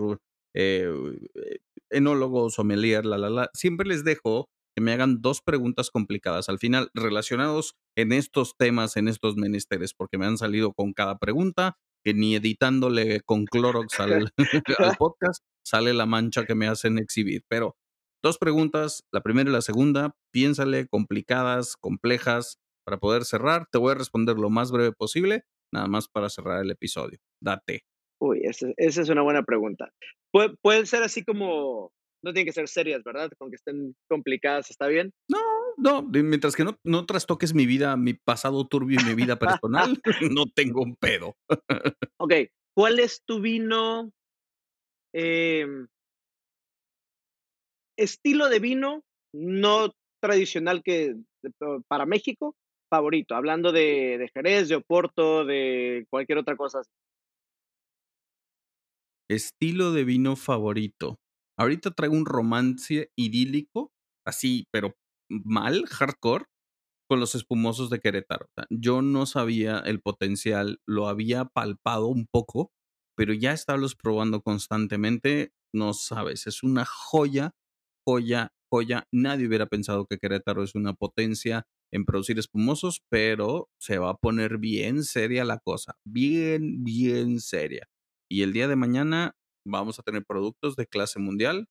eh, eh, enólogo, sommelier, la, la, la, siempre les dejo que me hagan dos preguntas complicadas al final, relacionados en estos temas, en estos menesteres, porque me han salido con cada pregunta, que ni editándole con Clorox al, *laughs* al podcast sale la mancha que me hacen exhibir. Pero dos preguntas, la primera y la segunda, piénsale, complicadas, complejas, para poder cerrar. Te voy a responder lo más breve posible, nada más para cerrar el episodio. Date. Uy, esa, esa es una buena pregunta. Puede, pueden ser así como, no tienen que ser serias, ¿verdad? Con que estén complicadas, ¿está bien? No, no, mientras que no, no trastoques mi vida, mi pasado turbio y mi vida personal, *laughs* no tengo un pedo. Ok, ¿cuál es tu vino? eh, estilo de vino no tradicional que para México, favorito, hablando de, de Jerez, de Oporto, de cualquier otra cosa. Estilo de vino favorito. Ahorita traigo un romance idílico, así, pero mal, hardcore, con los espumosos de Querétaro. Yo no sabía el potencial, lo había palpado un poco, pero ya estarlos probando constantemente, no sabes, es una joya, joya, joya. Nadie hubiera pensado que Querétaro es una potencia en producir espumosos, pero se va a poner bien seria la cosa, bien, bien seria. Y el día de mañana vamos a tener productos de clase mundial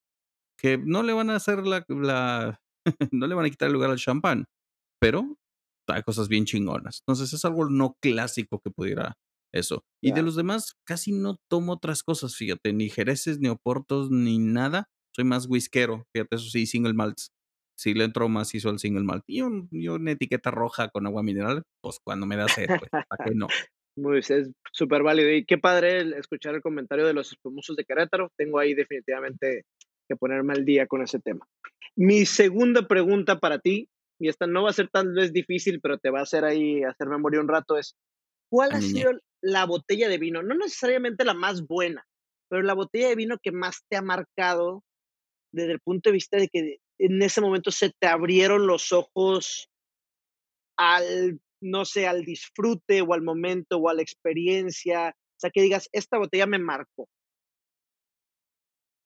que no le van a hacer la, la *laughs* no le van a quitar el lugar al champán, pero hay cosas bien chingonas. Entonces es algo no clásico que pudiera eso. Y de los demás casi no tomo otras cosas, fíjate, ni jereces, ni oportos, ni nada. Soy más whiskero, fíjate, eso sí, single malts. Sí le entro macizo al single malt. Y, un- y una etiqueta roja con agua mineral, pues cuando me da sed, pues, ¿para qué no? Muy, es súper válido. Y qué padre el escuchar el comentario de los espumosos de Querétaro. Tengo ahí definitivamente que ponerme al día con ese tema. Mi segunda pregunta para ti, y esta no va a ser tal vez difícil, pero te va a hacer ahí hacer memoria un rato, es ¿cuál ha sido la botella de vino? No necesariamente la más buena, pero la botella de vino que más te ha marcado desde el punto de vista de que en ese momento se te abrieron los ojos al, no sé, al disfrute o al momento o a la experiencia. O sea, que digas, esta botella me marcó.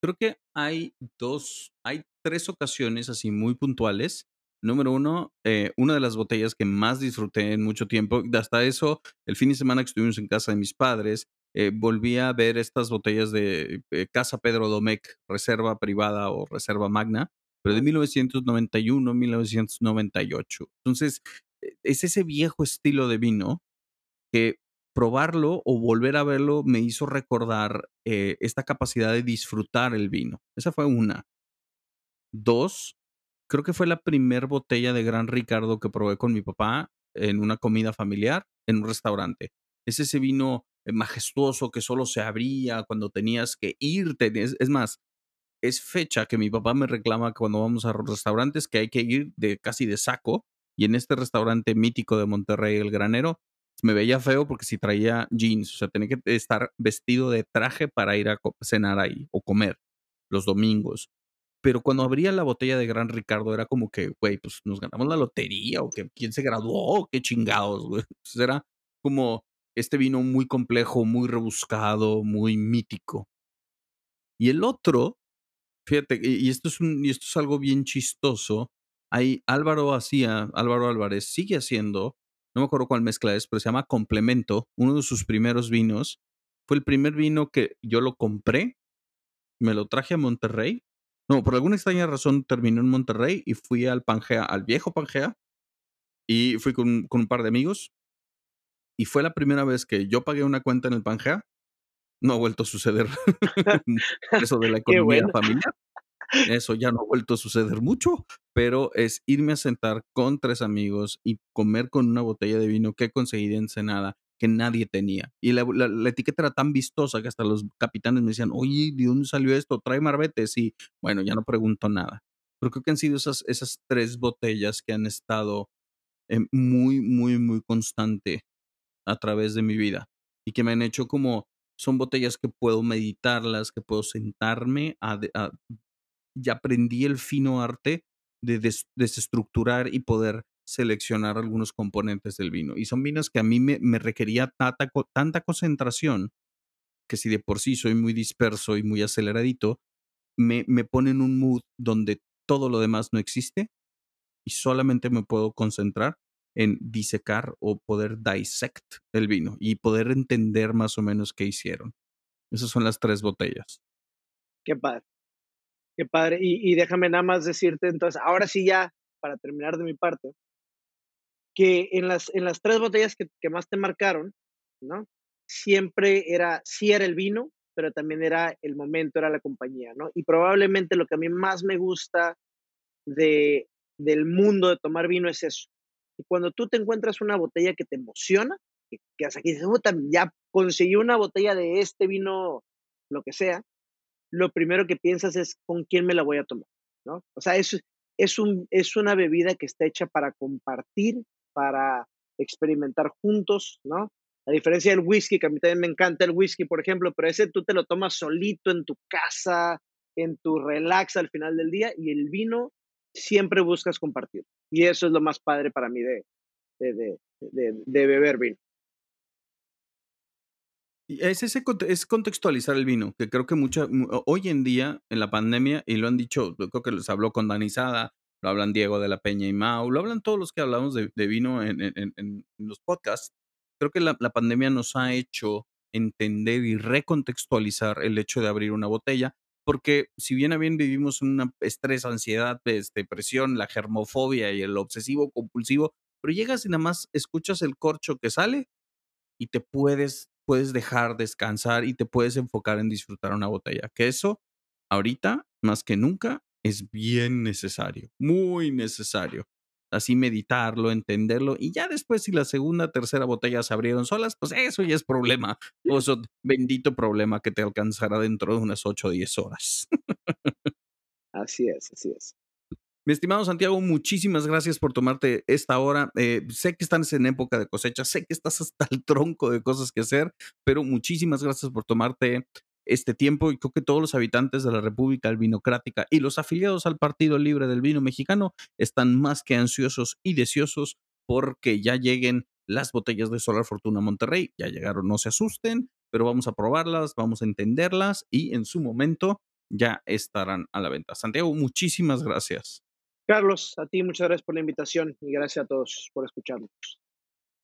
Creo que hay dos, hay tres ocasiones así muy puntuales. Número uno, eh, una de las botellas que más disfruté en mucho tiempo, hasta eso, el fin de semana que estuvimos en casa de mis padres, eh, volví a ver estas botellas de eh, Casa Pedro Domecq, reserva privada o reserva magna, pero de 1991, 1998. Entonces, es ese viejo estilo de vino que probarlo o volver a verlo me hizo recordar eh, esta capacidad de disfrutar el vino. Esa fue una. Dos, creo que fue la primer botella de Gran Ricardo que probé con mi papá en una comida familiar en un restaurante. Es ese vino eh, majestuoso que solo se abría cuando tenías que irte. Es, es más, es fecha que mi papá me reclama cuando vamos a restaurantes que hay que ir de casi de saco. Y en este restaurante mítico de Monterrey, el granero, me veía feo porque si traía jeans, o sea, tenía que estar vestido de traje para ir a cenar ahí o comer los domingos. Pero cuando abría la botella de Gran Ricardo era como que, güey, pues nos ganamos la lotería o que quién se graduó, qué chingados, güey. Entonces *laughs* era como este vino muy complejo, muy rebuscado, muy mítico. Y el otro, fíjate, y esto es, y esto es algo bien chistoso, Ahí Álvaro hacía, Álvaro Álvarez sigue haciendo, no me acuerdo cuál mezcla es, pero se llama Complemento, uno de sus primeros vinos. Fue el primer vino que yo lo compré, me lo traje a Monterrey. No, por alguna extraña razón terminó en Monterrey y fui al Pangea, al viejo Pangea, y fui con, con un par de amigos. Y fue la primera vez que yo pagué una cuenta en el Pangea. No ha vuelto a suceder *laughs* *laughs* eso de la economía familiar. Eso ya no ha vuelto a suceder mucho, pero es irme a sentar con tres amigos y comer con una botella de vino que conseguí de Ensenada que nadie tenía. Y la, etiqueta era tan vistosa que hasta los capitanes me decían, oye, ¿de dónde salió esto? Trae marbetes. Y bueno, ya no pregunto nada. Pero creo que han sido esas, esas tres botellas que han estado eh, muy, muy, muy constante a través de mi vida y que me han hecho como, son botellas que puedo meditarlas, que puedo sentarme a ya aprendí el fino arte de desestructurar y poder seleccionar algunos componentes del vino. Y son vinos que a mí me, requería tanta concentración que si de por sí soy muy disperso y muy aceleradito, me, me pone en un mood donde todo lo demás no existe y solamente me puedo concentrar en disecar o poder dissect el vino y poder entender más o menos qué hicieron. Esas son las tres botellas. Qué padre. Qué padre. Y, déjame nada más decirte, entonces, ahora sí ya, para terminar de mi parte, que en las, en las tres botellas que, que más te marcaron, ¿no? Siempre era, sí era el vino, pero también era el momento, era la compañía, ¿no? Y probablemente lo que a mí más me gusta de, del mundo de tomar vino es eso. Y cuando tú te encuentras una botella que te emociona, que, que hasta aquí dices, ya conseguí una botella de este vino, lo que sea, lo primero que piensas es con quién me la voy a tomar, ¿no? O sea, es, es, un, es una bebida que está hecha para compartir, para experimentar juntos, ¿no? A diferencia del whisky, que a mí también me encanta el whisky, por ejemplo, pero ese tú te lo tomas solito en tu casa, en tu relax al final del día, y el vino siempre buscas compartir. Y eso es lo más padre para mí de, de, de, de beber vino. Es, ese, es contextualizar el vino, que creo que mucha, hoy en día, en la pandemia, y lo han dicho, creo que les habló con Danizada, lo hablan Diego de la Peña y Mau, lo hablan todos los que hablamos de, vino en, en, los podcasts. Creo que la, la, pandemia nos ha hecho entender y recontextualizar el hecho de abrir una botella, porque si bien a bien vivimos un estrés, ansiedad, este, depresión, la germofobia y el obsesivo compulsivo, pero llegas y nada más escuchas el corcho que sale y te puedes puedes dejar descansar y te puedes enfocar en disfrutar una botella. Que eso, ahorita, más que nunca, es bien necesario, muy necesario. Así meditarlo, entenderlo, y ya después si la segunda, tercera botella se abrieron solas, pues eso ya es problema. O eso, bendito problema que te alcanzará dentro de unas 8 o 10 horas. *laughs* así es, así es. Mi estimado Santiago, muchísimas gracias por tomarte esta hora. Eh, sé que estás en época de cosecha, sé que estás hasta el tronco de cosas que hacer, pero muchísimas gracias por tomarte este tiempo y creo que todos los habitantes de la República Albinocrática y los afiliados al Partido Libre del Vino Mexicano están más que ansiosos y deseosos porque ya lleguen las botellas de Solar Fortuna Monterrey. Ya llegaron, no se asusten, pero vamos a probarlas, vamos a entenderlas y en su momento ya estarán a la venta. Santiago, muchísimas gracias. Carlos, a ti muchas gracias por la invitación y gracias a todos por escucharnos.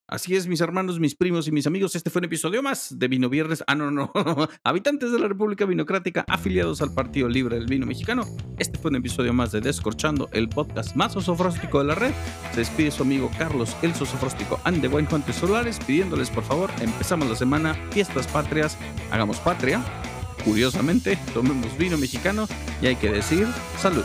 Así es, mis hermanos, mis primos y mis amigos, este fue un episodio más de Vino Viernes. Ah, no, no, *laughs* habitantes de la República Vinocrática afiliados al Partido Libre del Vino Mexicano. Este fue un episodio más de Descorchando, el podcast más osofróstico de la red. Se despide su amigo Carlos, el sosofróstico and the Wine Solares, pidiéndoles por favor, empezamos la semana, fiestas patrias, hagamos patria. Curiosamente, tomemos vino mexicano y hay que decir salud.